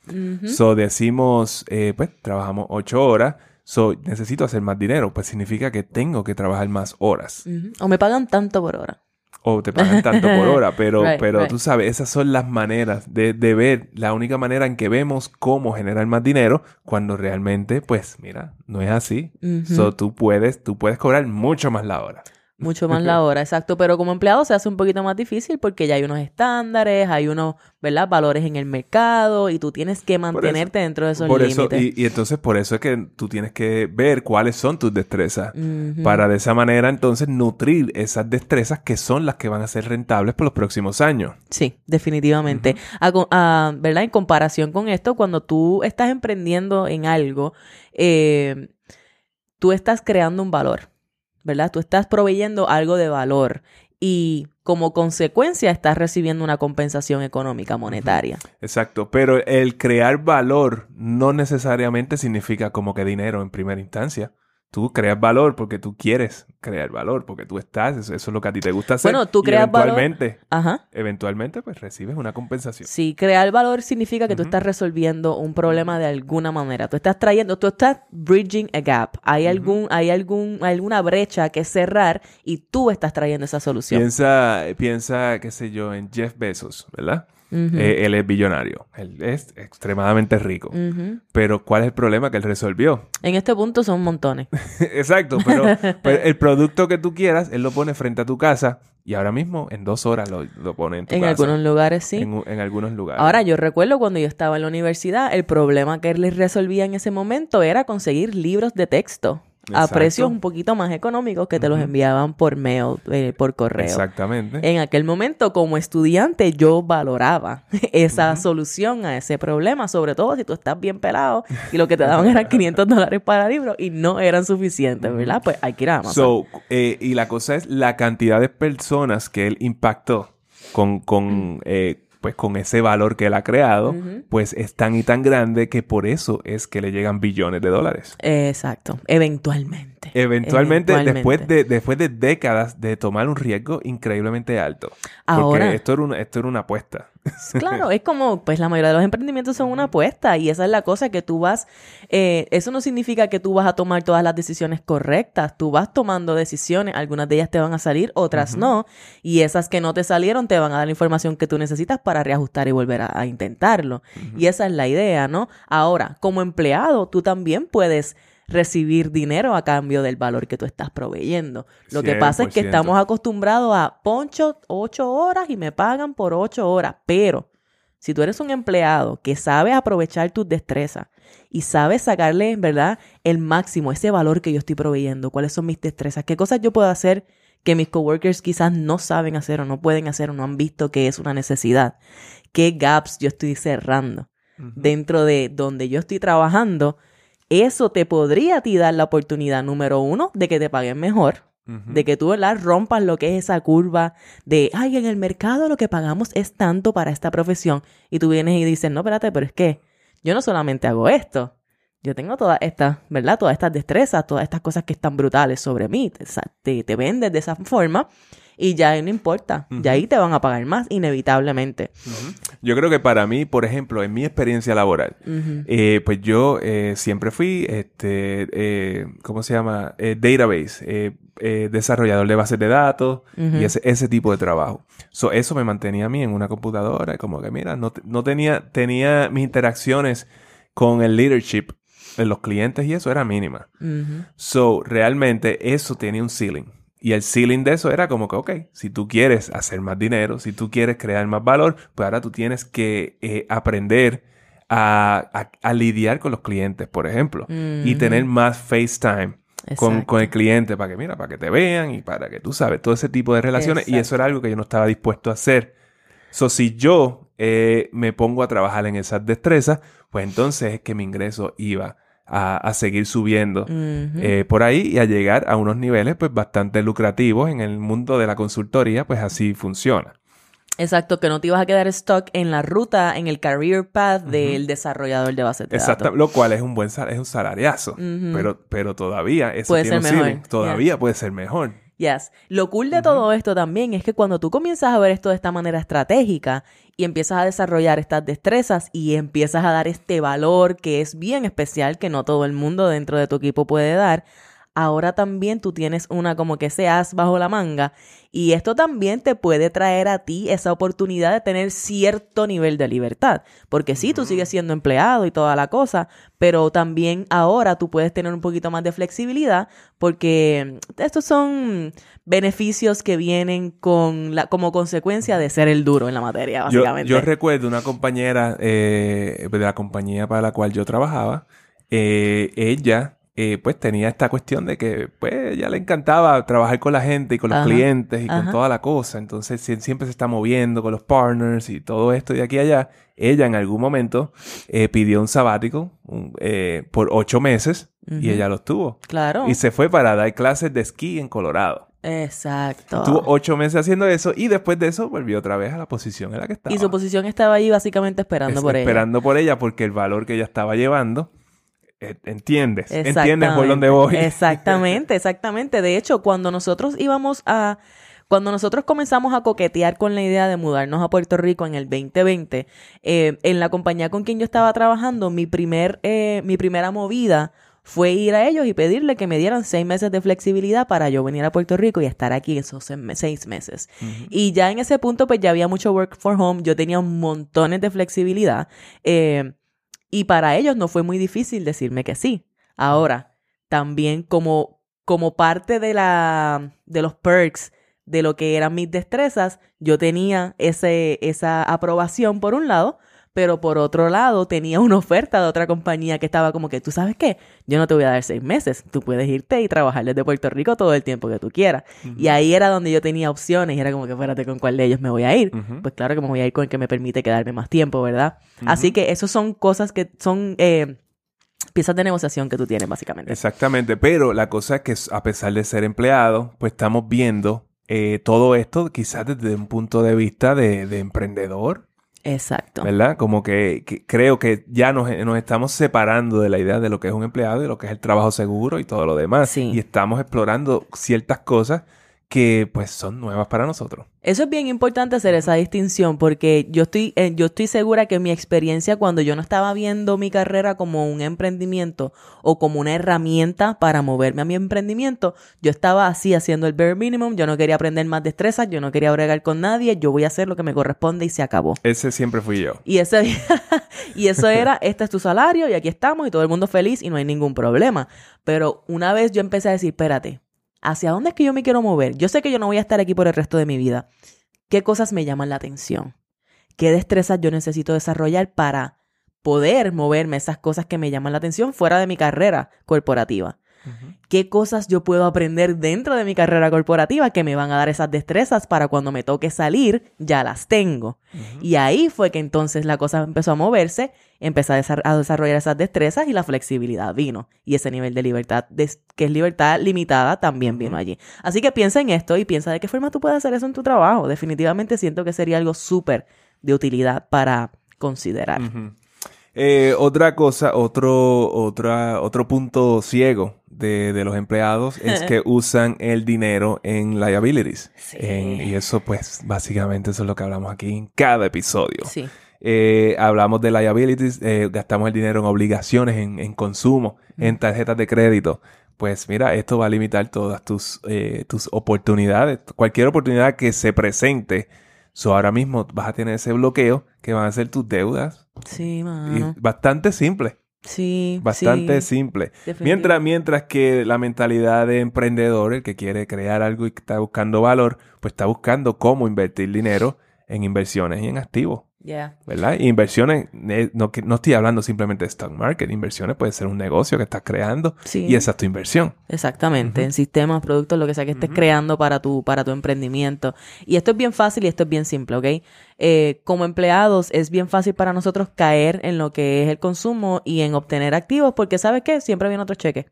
So decimos, eh, pues trabajamos ocho horas, so necesito hacer más dinero, pues significa que tengo que trabajar más horas. O me pagan tanto por hora o te pagan tanto por hora, pero, pero tú sabes, esas son las maneras de, de, ver, la única manera en que vemos cómo generar más dinero, cuando realmente, pues, mira, no es así. So, tú puedes, tú puedes cobrar mucho más la hora. Mucho más la hora, exacto. Pero como empleado se hace un poquito más difícil porque ya hay unos estándares, hay unos, ¿verdad? Valores en el mercado y tú tienes que mantenerte dentro de esos límites. Y, y, entonces por eso es que tú tienes que ver cuáles son tus destrezas para de esa manera entonces nutrir esas destrezas que son las que van a ser rentables por los próximos años. Sí, definitivamente. a, ¿Verdad? En comparación con esto, cuando tú estás emprendiendo en algo, eh, tú estás creando un valor. ¿Verdad? Tú estás proveyendo algo de valor y como consecuencia estás recibiendo una compensación económica monetaria. Exacto, pero el crear valor no necesariamente significa como que dinero en primera instancia. Tú creas valor porque tú quieres crear valor, porque tú estás, eso, eso es lo que a ti te gusta hacer. Bueno, tú y creas valor- eventualmente, Ajá. eventualmente, pues recibes una compensación. Sí, crear valor significa que tú estás resolviendo un problema de alguna manera. Tú estás trayendo, tú estás bridging a gap. Hay algún, hay algún, alguna brecha que cerrar y tú estás trayendo esa solución. Piensa, piensa, qué sé yo, en Jeff Bezos, ¿verdad? Eh, él es billonario, él es extremadamente rico. Pero ¿cuál es el problema que él resolvió? En este punto son montones. Exacto, pero, pero el producto que tú quieras, él lo pone frente a tu casa y ahora mismo en dos horas lo, lo pone en tu En casa. algunos lugares sí. En, en algunos lugares. Ahora, yo recuerdo cuando yo estaba en la universidad, el problema que les resolvía en ese momento era conseguir libros de texto a Exacto. precios un poquito más económicos que te los enviaban por mail, eh, por correo. Exactamente. En aquel momento, como estudiante, yo valoraba esa solución a ese problema, sobre todo si tú estás bien pelado y lo que te daban eran 500 dólares para libros y no eran suficientes, ¿verdad? Pues hay que ir a Amazon. So, eh, y la cosa es la cantidad de personas que él impactó con, con, eh, pues con ese valor que él ha creado, pues es tan y tan grande que por eso es que le llegan billones de dólares. Exacto, eventualmente. Eventualmente, Eventualmente. después de después de décadas de tomar un riesgo increíblemente alto. Ahora- Porque esto era una, esto era una apuesta. Claro, es como, pues la mayoría de los emprendimientos son una apuesta y esa es la cosa que tú vas, eh, eso no significa que tú vas a tomar todas las decisiones correctas, tú vas tomando decisiones, algunas de ellas te van a salir, otras no, y esas que no te salieron te van a dar la información que tú necesitas para reajustar y volver a, a intentarlo. Y esa es la idea, ¿no? Ahora, como empleado, tú también puedes recibir dinero a cambio del valor que tú estás proveyendo. Lo que pasa es que 100%. estamos acostumbrados a poncho ocho horas y me pagan por ocho horas, pero si tú eres un empleado que sabe aprovechar tus destrezas y sabes sacarle, en verdad, el máximo, ese valor que yo estoy proveyendo, cuáles son mis destrezas, qué cosas yo puedo hacer que mis coworkers quizás no saben hacer o no pueden hacer o no han visto que es una necesidad, qué gaps yo estoy cerrando dentro de donde yo estoy trabajando, eso te podría a ti dar la oportunidad, número uno, de que te paguen mejor, de que tú ¿verdad? rompas lo que es esa curva de, ay, en el mercado lo que pagamos es tanto para esta profesión. Y tú vienes y dices, no, espérate, pero es que yo no solamente hago esto, yo tengo todas estas, ¿verdad? Todas estas destrezas, todas estas cosas que están brutales sobre mí. Te, te, te vendes de esa forma y ya no importa, ya ahí te van a pagar más, inevitablemente. Yo creo que para mí, por ejemplo, en mi experiencia laboral, eh, pues yo eh, siempre fui, este, eh, ¿cómo se llama? Eh, database, eh, desarrollador de bases de datos y ese, ese tipo de trabajo. So, eso me mantenía a mí en una computadora, como que mira, no, no tenía, tenía mis interacciones con el leadership, de los clientes y eso era mínima. So, realmente eso tenía un ceiling. Y el ceiling de eso era como que, ok, si tú quieres hacer más dinero, si tú quieres crear más valor, pues ahora tú tienes que eh, aprender a, a- a lidiar con los clientes, por ejemplo, y tener más FaceTime con, con el cliente para que, mira, para que te vean y para que tú sabes, todo ese tipo de relaciones. Y eso era algo que yo no estaba dispuesto a hacer. So, si yo eh, me pongo a trabajar en esas destrezas, pues entonces es que mi ingreso iba a, a seguir subiendo eh, por ahí y a llegar a unos niveles pues bastante lucrativos en el mundo de la consultoría, pues así funciona. Exacto, que no te ibas a quedar stuck en la ruta, en el career path del desarrollador de bases de Exacto, datos. lo cual es un buen sal- es un salariazo, pero pero todavía eso Puede tiene ser un mejor, ceiling, todavía puede ser mejor. Yes. Lo cool de todo esto también es que cuando tú comienzas a ver esto de esta manera estratégica y empiezas a desarrollar estas destrezas y empiezas a dar este valor que es bien especial, que no todo el mundo dentro de tu equipo puede dar, ahora también tú tienes una como que ese as bajo la manga y esto también te puede traer a ti esa oportunidad de tener cierto nivel de libertad, porque sí, tú sigues siendo empleado y toda la cosa, pero también ahora tú puedes tener un poquito más de flexibilidad porque estos son beneficios que vienen con la, como consecuencia de ser el duro en la materia, Yo, básicamente. yo recuerdo una compañera eh, de la compañía para la cual yo trabajaba, eh, ella eh, pues tenía esta cuestión de que pues ella le encantaba trabajar con la gente y con los Ajá, clientes y con toda la cosa, entonces sie- siempre se está moviendo con los partners y todo esto de aquí a allá. Ella en algún momento eh, pidió un sabático un- eh, por ocho meses y ella los tuvo. Claro. Y se fue para dar clases de esquí en Colorado. Exacto. Estuvo ocho meses haciendo eso y después de eso volvió otra vez a la posición en la que estaba. Y su posición estaba ahí básicamente esperando Es- por ella. esperando por ella porque el valor que ella estaba llevando entiendes, entiendes por dónde voy. Exactamente, exactamente. De hecho, cuando nosotros íbamos a, cuando nosotros comenzamos a coquetear con la idea de mudarnos a Puerto Rico en el 2020, eh, en la compañía con quien yo estaba trabajando, mi primer, eh, mi primera movida fue ir a ellos y pedirle que me dieran seis meses de flexibilidad para yo venir a Puerto Rico y estar aquí esos seis meses. Y ya en ese punto, pues ya había mucho work for home, yo tenía montones de flexibilidad. Eh, y para ellos no fue muy difícil decirme que sí. Ahora, también como, como parte de, la, de los perks de lo que eran mis destrezas, yo tenía ese, esa aprobación por un lado, pero por otro lado tenía una oferta de otra compañía que estaba como que, tú sabes qué, yo no te voy a dar seis meses, tú puedes irte y trabajar desde Puerto Rico todo el tiempo que tú quieras. Y ahí era donde yo tenía opciones y era como que, espérate, ¿con cuál de ellos me voy a ir? Pues claro que me voy a ir con el que me permite quedarme más tiempo, ¿verdad? Así que eso son cosas que son... Eh, piezas de negociación que tú tienes, básicamente. Exactamente, pero la cosa es que a pesar de ser empleado, pues estamos viendo eh, todo esto quizás desde un punto de vista de, de emprendedor Exacto. ¿Verdad? Como que, creo que ya nos, nos, estamos separando de la idea de lo que es un empleado y lo que es el trabajo seguro y todo lo demás. Sí. Y estamos explorando ciertas cosas que pues son nuevas para nosotros. Eso es bien importante hacer esa distinción porque yo estoy, eh, yo estoy segura que mi experiencia cuando yo no estaba viendo mi carrera como un emprendimiento o como una herramienta para moverme a mi emprendimiento, yo estaba así haciendo el bare minimum, yo no quería aprender más destrezas, yo no quería bregar con nadie, yo voy a hacer lo que me corresponde y se acabó. Ese siempre fui yo. Y, ese, y eso era, este es tu salario y aquí estamos y todo el mundo feliz y no hay ningún problema. Pero una vez yo empecé a decir, espérate, ¿Hacia dónde es que yo me quiero mover? Yo sé que yo no voy a estar aquí por el resto de mi vida. ¿Qué cosas me llaman la atención? ¿Qué destrezas yo necesito desarrollar para poder moverme esas cosas que me llaman la atención fuera de mi carrera corporativa? ¿Qué cosas yo puedo aprender dentro de mi carrera corporativa que me van a dar esas destrezas para cuando me toque salir, ya las tengo? Y ahí fue que entonces la cosa empezó a moverse, empecé a, desarrollar esas destrezas y la flexibilidad vino. Y ese nivel de libertad, que es libertad limitada, también vino allí. Así que piensa en esto y piensa de qué forma tú puedes hacer eso en tu trabajo. Definitivamente siento que sería algo súper de utilidad para considerar. Eh, otra cosa, otro, otra, otro punto ciego de, de los empleados es que usan el dinero en liabilities. y eso, pues, básicamente eso es lo que hablamos aquí en cada episodio. Sí. Eh, hablamos de liabilities, eh, gastamos el dinero en obligaciones, en, en consumo, en tarjetas de crédito. Pues mira, esto va a limitar todas tus, tus oportunidades. Cualquier oportunidad que se presente So ahora mismo vas a tener ese bloqueo que van a ser tus deudas. Sí, mano. Y bastante simple. Sí. Bastante simple. Mientras, mientras que la mentalidad de emprendedor, el que quiere crear algo y está buscando valor, pues está buscando cómo invertir dinero en inversiones y en activos. ¿Verdad? inversiones, eh, no, no estoy hablando simplemente de stock market, inversiones puede ser un negocio que estás creando y esa es tu inversión. Exactamente, en sistemas, productos, lo que sea que estés creando para tu, para tu emprendimiento. Y esto es bien fácil y esto es bien simple, ¿ok? Eh, como empleados es bien fácil para nosotros caer en lo que es el consumo y en obtener activos porque ¿sabes qué? Siempre viene otro cheque.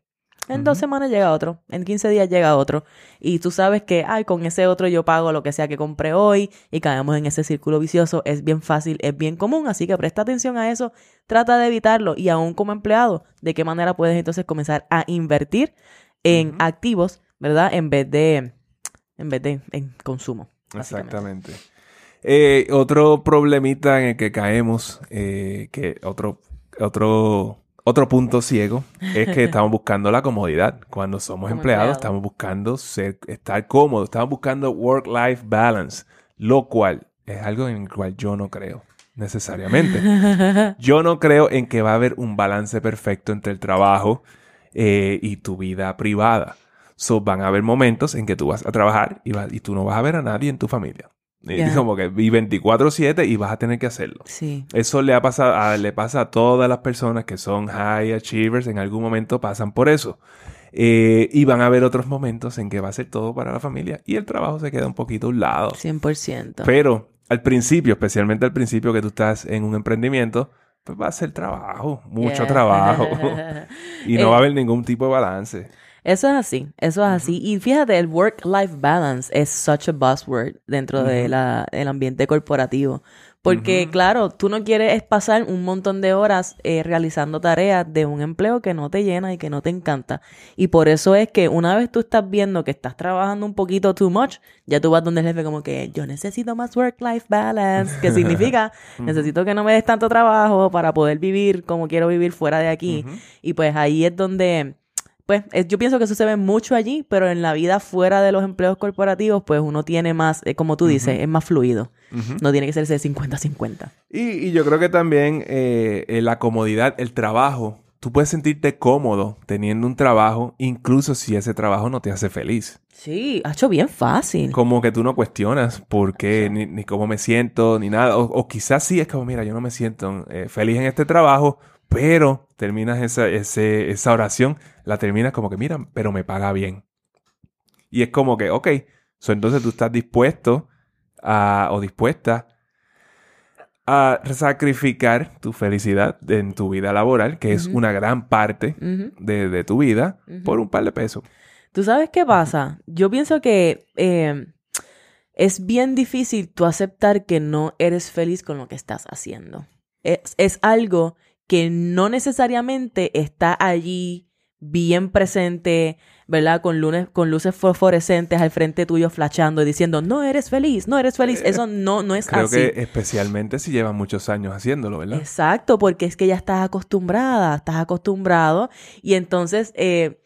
En dos semanas llega otro, en 15 días llega otro. Y tú sabes que, ay, con ese otro yo pago lo que sea que compré hoy y caemos en ese círculo vicioso. Es bien fácil, es bien común, así que presta atención a eso, trata de evitarlo. Y aún como empleado, ¿de qué manera puedes entonces comenzar a invertir en activos, ¿verdad? En vez de, en vez de en consumo. Exactamente. Eh, otro problemita en el que caemos, eh, que otro, otro otro punto ciego es que estamos buscando la comodidad. Cuando somos empleados, estamos buscando ser, estar cómodos, estamos buscando work-life balance, lo cual es algo en el cual yo no creo necesariamente. Yo no creo en que va a haber un balance perfecto entre el trabajo eh, y tu vida privada. So, van a haber momentos en que tú vas a trabajar y, y tú no vas a ver a nadie en tu familia. Y como que y 24/7 y vas a tener que hacerlo. Sí. Eso le ha pasado le pasa a todas las personas que son high achievers, en algún momento pasan por eso. Eh, y van a haber otros momentos en que va a ser todo para la familia y el trabajo se queda un poquito a un lado. 100%. Pero al principio, especialmente al principio que tú estás en un emprendimiento, pues va a ser trabajo, mucho trabajo. y no va a haber ningún tipo de balance. Eso es así, eso es así. Y fíjate, el work-life balance es such a buzzword dentro del ambiente corporativo. Porque, claro, tú no quieres pasar un montón de horas eh, realizando tareas de un empleo que no te llena y que no te encanta. Y por eso es que una vez tú estás viendo que estás trabajando un poquito too much, ya tú vas donde el jefe como que yo necesito más work-life balance, que significa necesito que no me des tanto trabajo para poder vivir como quiero vivir fuera de aquí. Y pues ahí es donde pues yo pienso que eso se ve mucho allí, pero en la vida fuera de los empleos corporativos, pues uno tiene más, eh, como tú dices, es más fluido. No tiene que ser ese 50-50. Y, yo creo que también eh, la comodidad, el trabajo, tú puedes sentirte cómodo teniendo un trabajo, incluso si ese trabajo no te hace feliz. Sí, ha hecho bien fácil. Como que tú no cuestionas por qué, ni, cómo me siento, ni nada. O, quizás sí es como, mira, yo no me siento eh, feliz en este trabajo, pero terminas esa, esa oración, la terminas como que, mira, pero me paga bien. Y es como que, ok, entonces tú estás dispuesto a, o dispuesta a sacrificar tu felicidad en tu vida laboral, que es una gran parte de, tu vida, por un par de pesos. ¿Tú sabes qué pasa? Yo pienso que eh, es bien difícil tú aceptar que no eres feliz con lo que estás haciendo. Es, es algo que no necesariamente está allí bien presente, ¿verdad? Con, lunes, con luces fosforescentes al frente tuyo flashando y diciendo, no eres feliz, no eres feliz. Eso no, no es Creo así. Creo que especialmente si llevan muchos años haciéndolo, ¿verdad? Exacto, porque es que ya estás acostumbrada, estás acostumbrado y entonces... Eh,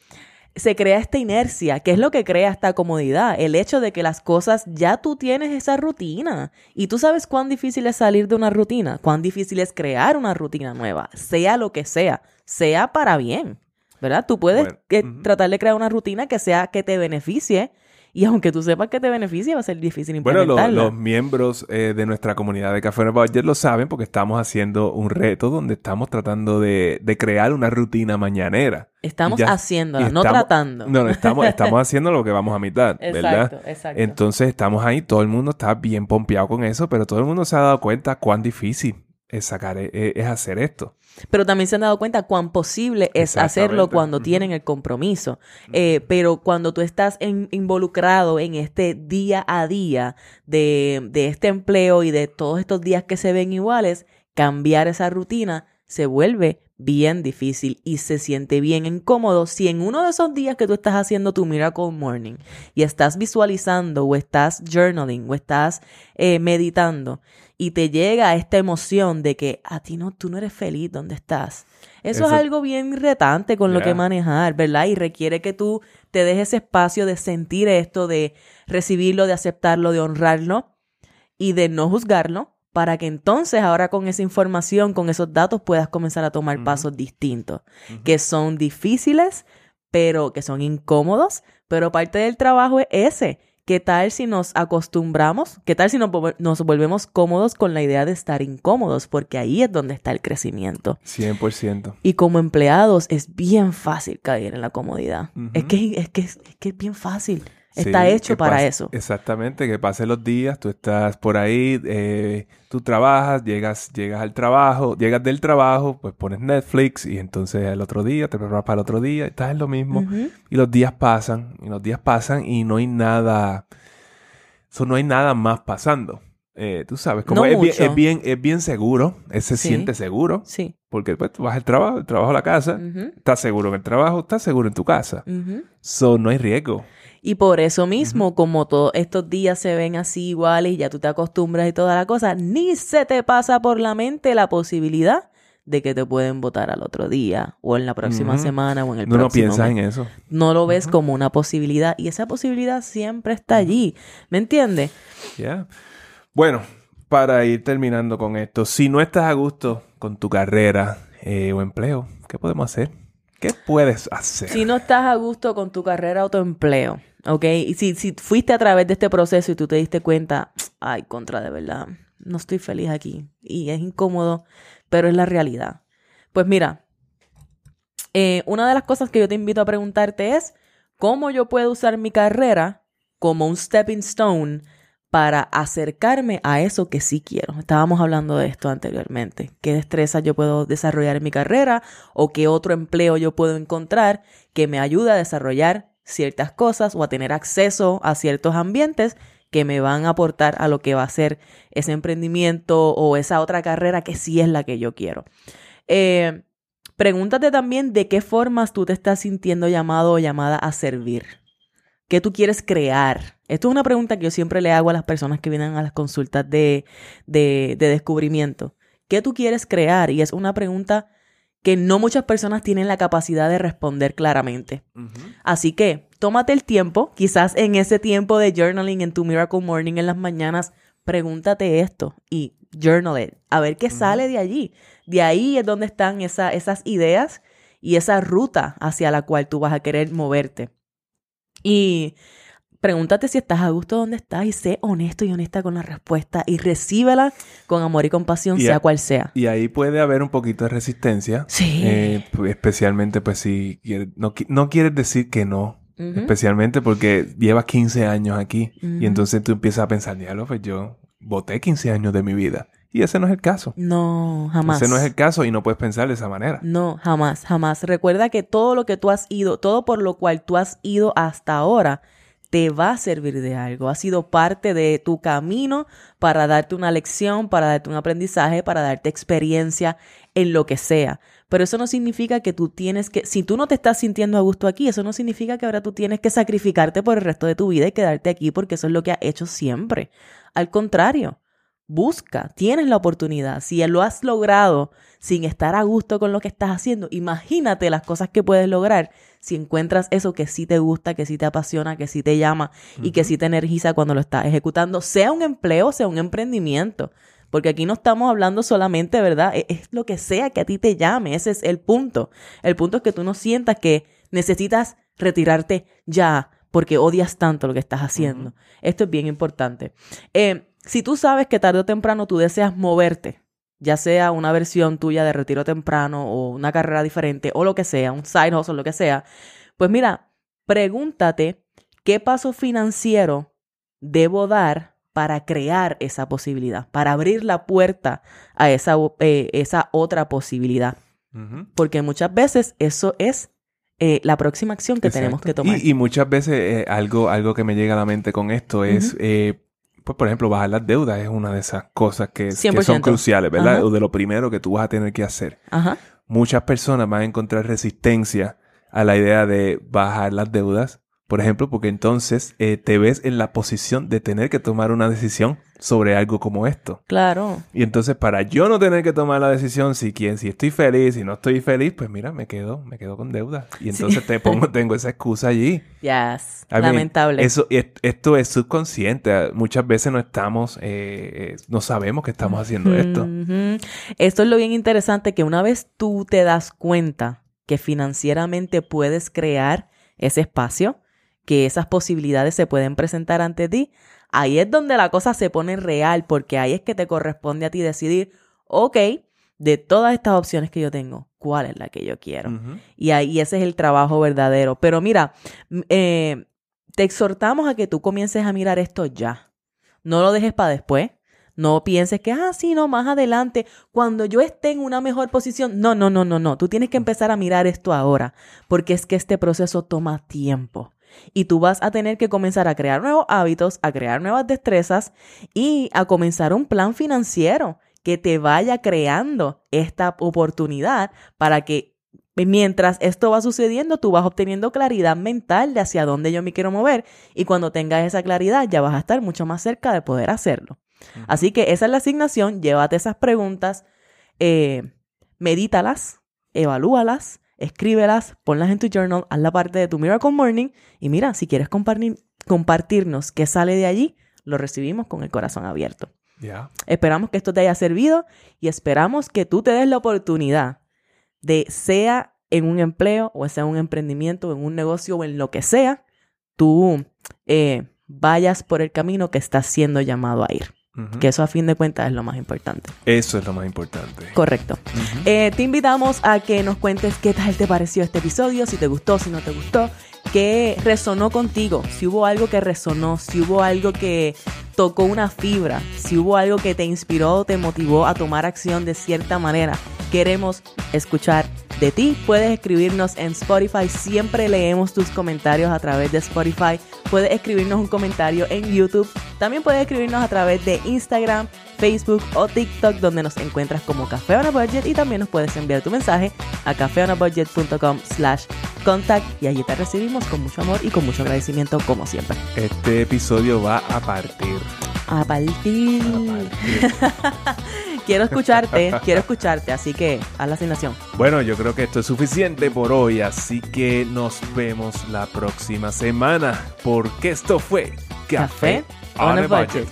se crea esta inercia, que es lo que crea esta comodidad, el hecho de que las cosas ya tú tienes esa rutina y tú sabes cuán difícil es salir de una rutina, cuán difícil es crear una rutina nueva, sea lo que sea, sea para bien, ¿verdad? Tú puedes tratar de crear una rutina que sea que te beneficie y aunque tú sepas que te beneficia, va a ser difícil implementarla. Bueno, los miembros eh, de nuestra comunidad de Café Budget lo saben porque estamos haciendo un reto donde estamos tratando de, crear una rutina mañanera. Estamos haciéndola, no tratando. No, estamos, estamos haciendo lo que vamos a mitad, ¿verdad? Exacto, exacto. Entonces estamos ahí, todo el mundo está bien pompeado con eso, pero todo el mundo se ha dado cuenta cuán difícil es sacar, es, es hacer esto. Pero también se han dado cuenta cuán posible es hacerlo cuando tienen el compromiso. Eh, pero cuando tú estás involucrado en este día a día de, de este empleo y de todos estos días que se ven iguales, cambiar esa rutina se vuelve bien difícil y se siente bien incómodo si en uno de esos días que tú estás haciendo tu Miracle Morning y estás visualizando o estás journaling o estás eh, meditando y te llega esta emoción de que a ti no, tú no eres feliz donde estás. Eso, es algo bien retante con lo que manejar, ¿verdad? Y requiere que tú te dejes espacio de sentir esto, de recibirlo, de aceptarlo, de honrarlo y de no juzgarlo para que entonces ahora con esa información, con esos datos puedas comenzar a tomar pasos distintos, que son difíciles, pero que son incómodos, pero parte del trabajo es ese, ¿Qué tal si nos acostumbramos? ¿Qué tal si nos, volvemos cómodos con la idea de estar incómodos? Porque ahí es donde está el crecimiento. 100%. Y como empleados es bien fácil caer en la comodidad. es, que, es, que, es que es bien fácil. Está hecho para eso. Exactamente, que pasen los días, tú estás por ahí, eh, tú trabajas, llegas, llegas al trabajo, llegas del trabajo, pues pones Netflix y entonces el otro día te preparas para el otro día, estás en lo mismo y los días pasan, y los días pasan y no hay nada, eso no hay nada más pasando. Eh, tú sabes, como es, bien, es, bien, es, bien, seguro, se siente seguro. Sí. Porque pues, tú vas al trabajo, el trabajo a la casa, estás seguro en el trabajo, estás seguro en tu casa. So, no hay riesgo. Y por eso mismo, como todos estos días se ven así iguales y ya tú te acostumbras y toda la cosa, ni se te pasa por la mente la posibilidad de que te pueden votar al otro día o en la próxima semana o en el próximo No, no piensas en eso. No lo ves como una posibilidad y esa posibilidad siempre está allí. ¿Me entiendes? Ya. Bueno, para ir terminando con esto, si no estás a gusto con tu carrera eh, o empleo, ¿qué podemos hacer? ¿Qué puedes hacer? Si no estás a gusto con tu carrera o tu empleo, ¿ok? Y si, si fuiste a través de este proceso y tú te diste cuenta, ay, contra de verdad, no estoy feliz aquí y es incómodo, pero es la realidad. Pues mira, eh, una de las cosas que yo te invito a preguntarte es, ¿cómo yo puedo usar mi carrera como un stepping stone para acercarme a eso que sí quiero. Estábamos hablando de esto anteriormente. ¿Qué destrezas yo puedo desarrollar en mi carrera o qué otro empleo yo puedo encontrar que me ayude a desarrollar ciertas cosas o a tener acceso a ciertos ambientes que me van a aportar a lo que va a ser ese emprendimiento o esa otra carrera que sí es la que yo quiero. Eh, pregúntate también de qué formas tú te estás sintiendo llamado o llamada a servir. ¿Qué tú quieres crear? Esto es una pregunta que yo siempre le hago a las personas que vienen a las consultas de, de, descubrimiento. ¿Qué tú quieres crear? Y es una pregunta que no muchas personas tienen la capacidad de responder claramente. Así que tómate el tiempo, quizás en ese tiempo de journaling en tu Miracle Morning en las mañanas, pregúntate esto y journal it, a ver qué sale de allí. De ahí es donde están esas ideas y esa ruta hacia la cual tú vas a querer moverte. Y pregúntate si estás a gusto donde estás y sé honesto y honesta con la respuesta y recíbela con amor y compasión, sea cual sea. Y ahí puede haber un poquito de resistencia. Sí. Eh, pues, especialmente, pues, si no, no quieres decir que no. Especialmente porque llevas 15 años aquí y entonces tú empiezas a pensar, diablo, pues yo voté 15 años de mi vida. Y ese no es el caso. No, jamás. Ese no es el caso y no puedes pensar de esa manera. No, jamás, jamás. Recuerda que todo lo que tú has ido, todo por lo cual tú has ido hasta ahora, te va a servir de algo. Ha sido parte de tu camino para darte una lección, para darte un aprendizaje, para darte experiencia en lo que sea. Pero eso no significa que tú tienes que, si tú no te estás sintiendo a gusto aquí, eso no significa que ahora tú tienes que sacrificarte por el resto de tu vida y quedarte aquí porque eso es lo que has hecho siempre. Al contrario, Busca, tienes la oportunidad. Si lo has logrado sin estar a gusto con lo que estás haciendo, imagínate las cosas que puedes lograr si encuentras eso que sí te gusta, que sí te apasiona, que sí te llama y que sí te energiza cuando lo estás ejecutando, sea un empleo, sea un emprendimiento. Porque aquí no estamos hablando solamente, ¿verdad? E-, es, lo que sea que a ti te llame, ese es el punto. El punto es que tú no sientas que necesitas retirarte ya porque odias tanto lo que estás haciendo. Esto es bien importante. Eh, si tú sabes que tarde o temprano tú deseas moverte, ya sea una versión tuya de retiro temprano o una carrera diferente o lo que sea, un side hustle, lo que sea, pues mira, pregúntate qué paso financiero debo dar para crear esa posibilidad, para abrir la puerta a esa, eh, esa otra posibilidad. Porque muchas veces eso es eh, la próxima acción que tenemos que tomar. Y, muchas veces eh, algo, algo que me llega a la mente con esto es pues por ejemplo, bajar las deudas es una de esas cosas que, son cruciales, ¿verdad? O de lo primero que tú vas a tener que hacer. Muchas personas van a encontrar resistencia a la idea de bajar las deudas por ejemplo, porque entonces eh, te ves en la posición de tener que tomar una decisión sobre algo como esto. Claro. Y entonces para yo no tener que tomar la decisión si quién, si estoy feliz, si no estoy feliz, pues mira, me quedo, me quedo con deuda. Y entonces te pongo, tengo esa excusa allí. Yes. Lamentable. eso, esto es subconsciente. Muchas veces no estamos, eh, eh, no sabemos que estamos haciendo esto. Esto es lo bien interesante que una vez tú te das cuenta que financieramente puedes crear ese espacio, que esas posibilidades se pueden presentar ante ti, ahí es donde la cosa se pone real, porque ahí es que te corresponde a ti decidir, ok, de todas estas opciones que yo tengo, ¿cuál es la que yo quiero? Y ahí ese es el trabajo verdadero. Pero mira, eh, te exhortamos a que tú comiences a mirar esto ya. No lo dejes para después. No pienses que, ah, sí, no, más adelante, cuando yo esté en una mejor posición. No, no, no, no, no. Tú tienes que empezar a mirar esto ahora, porque es que este proceso toma tiempo. Y tú vas a tener que comenzar a crear nuevos hábitos, a crear nuevas destrezas y a comenzar un plan financiero que te vaya creando esta oportunidad para que mientras esto va sucediendo, tú vas obteniendo claridad mental de hacia dónde yo me quiero mover y cuando tengas esa claridad ya vas a estar mucho más cerca de poder hacerlo. Así que esa es la asignación, llévate esas preguntas, eh, medítalas, evalúalas escríbelas, ponlas en tu journal, haz la parte de tu Miracle Morning y mira, si quieres compartirnos qué sale de allí, lo recibimos con el corazón abierto. Esperamos que esto te haya servido y esperamos que tú te des la oportunidad de, sea en un empleo o sea en un emprendimiento, en un negocio o en lo que sea, tú eh, vayas por el camino que estás siendo llamado a ir. Que eso a fin de cuentas es lo más importante. Eso es lo más importante. Correcto. Eh, te invitamos a que nos cuentes qué tal te pareció este episodio, si te gustó, si no te gustó, qué resonó contigo, si hubo algo que resonó, si hubo algo que tocó una fibra, si hubo algo que te inspiró o te motivó a tomar acción de cierta manera. Queremos escuchar de ti. Puedes escribirnos en Spotify. Siempre leemos tus comentarios a través de Spotify. Puedes escribirnos un comentario en YouTube. También puedes escribirnos a través de Instagram, Facebook o TikTok, donde nos encuentras como Café on a Budget. Y también nos puedes enviar tu mensaje a cafeonabudget.com slash contact. Y allí te recibimos con mucho amor y con mucho agradecimiento, como siempre. Este episodio va a partir. A partir. quiero escucharte, quiero escucharte, así que haz la asignación. Bueno, yo creo que esto es suficiente por hoy, así que nos vemos la próxima semana, porque esto fue Café, on, a budget.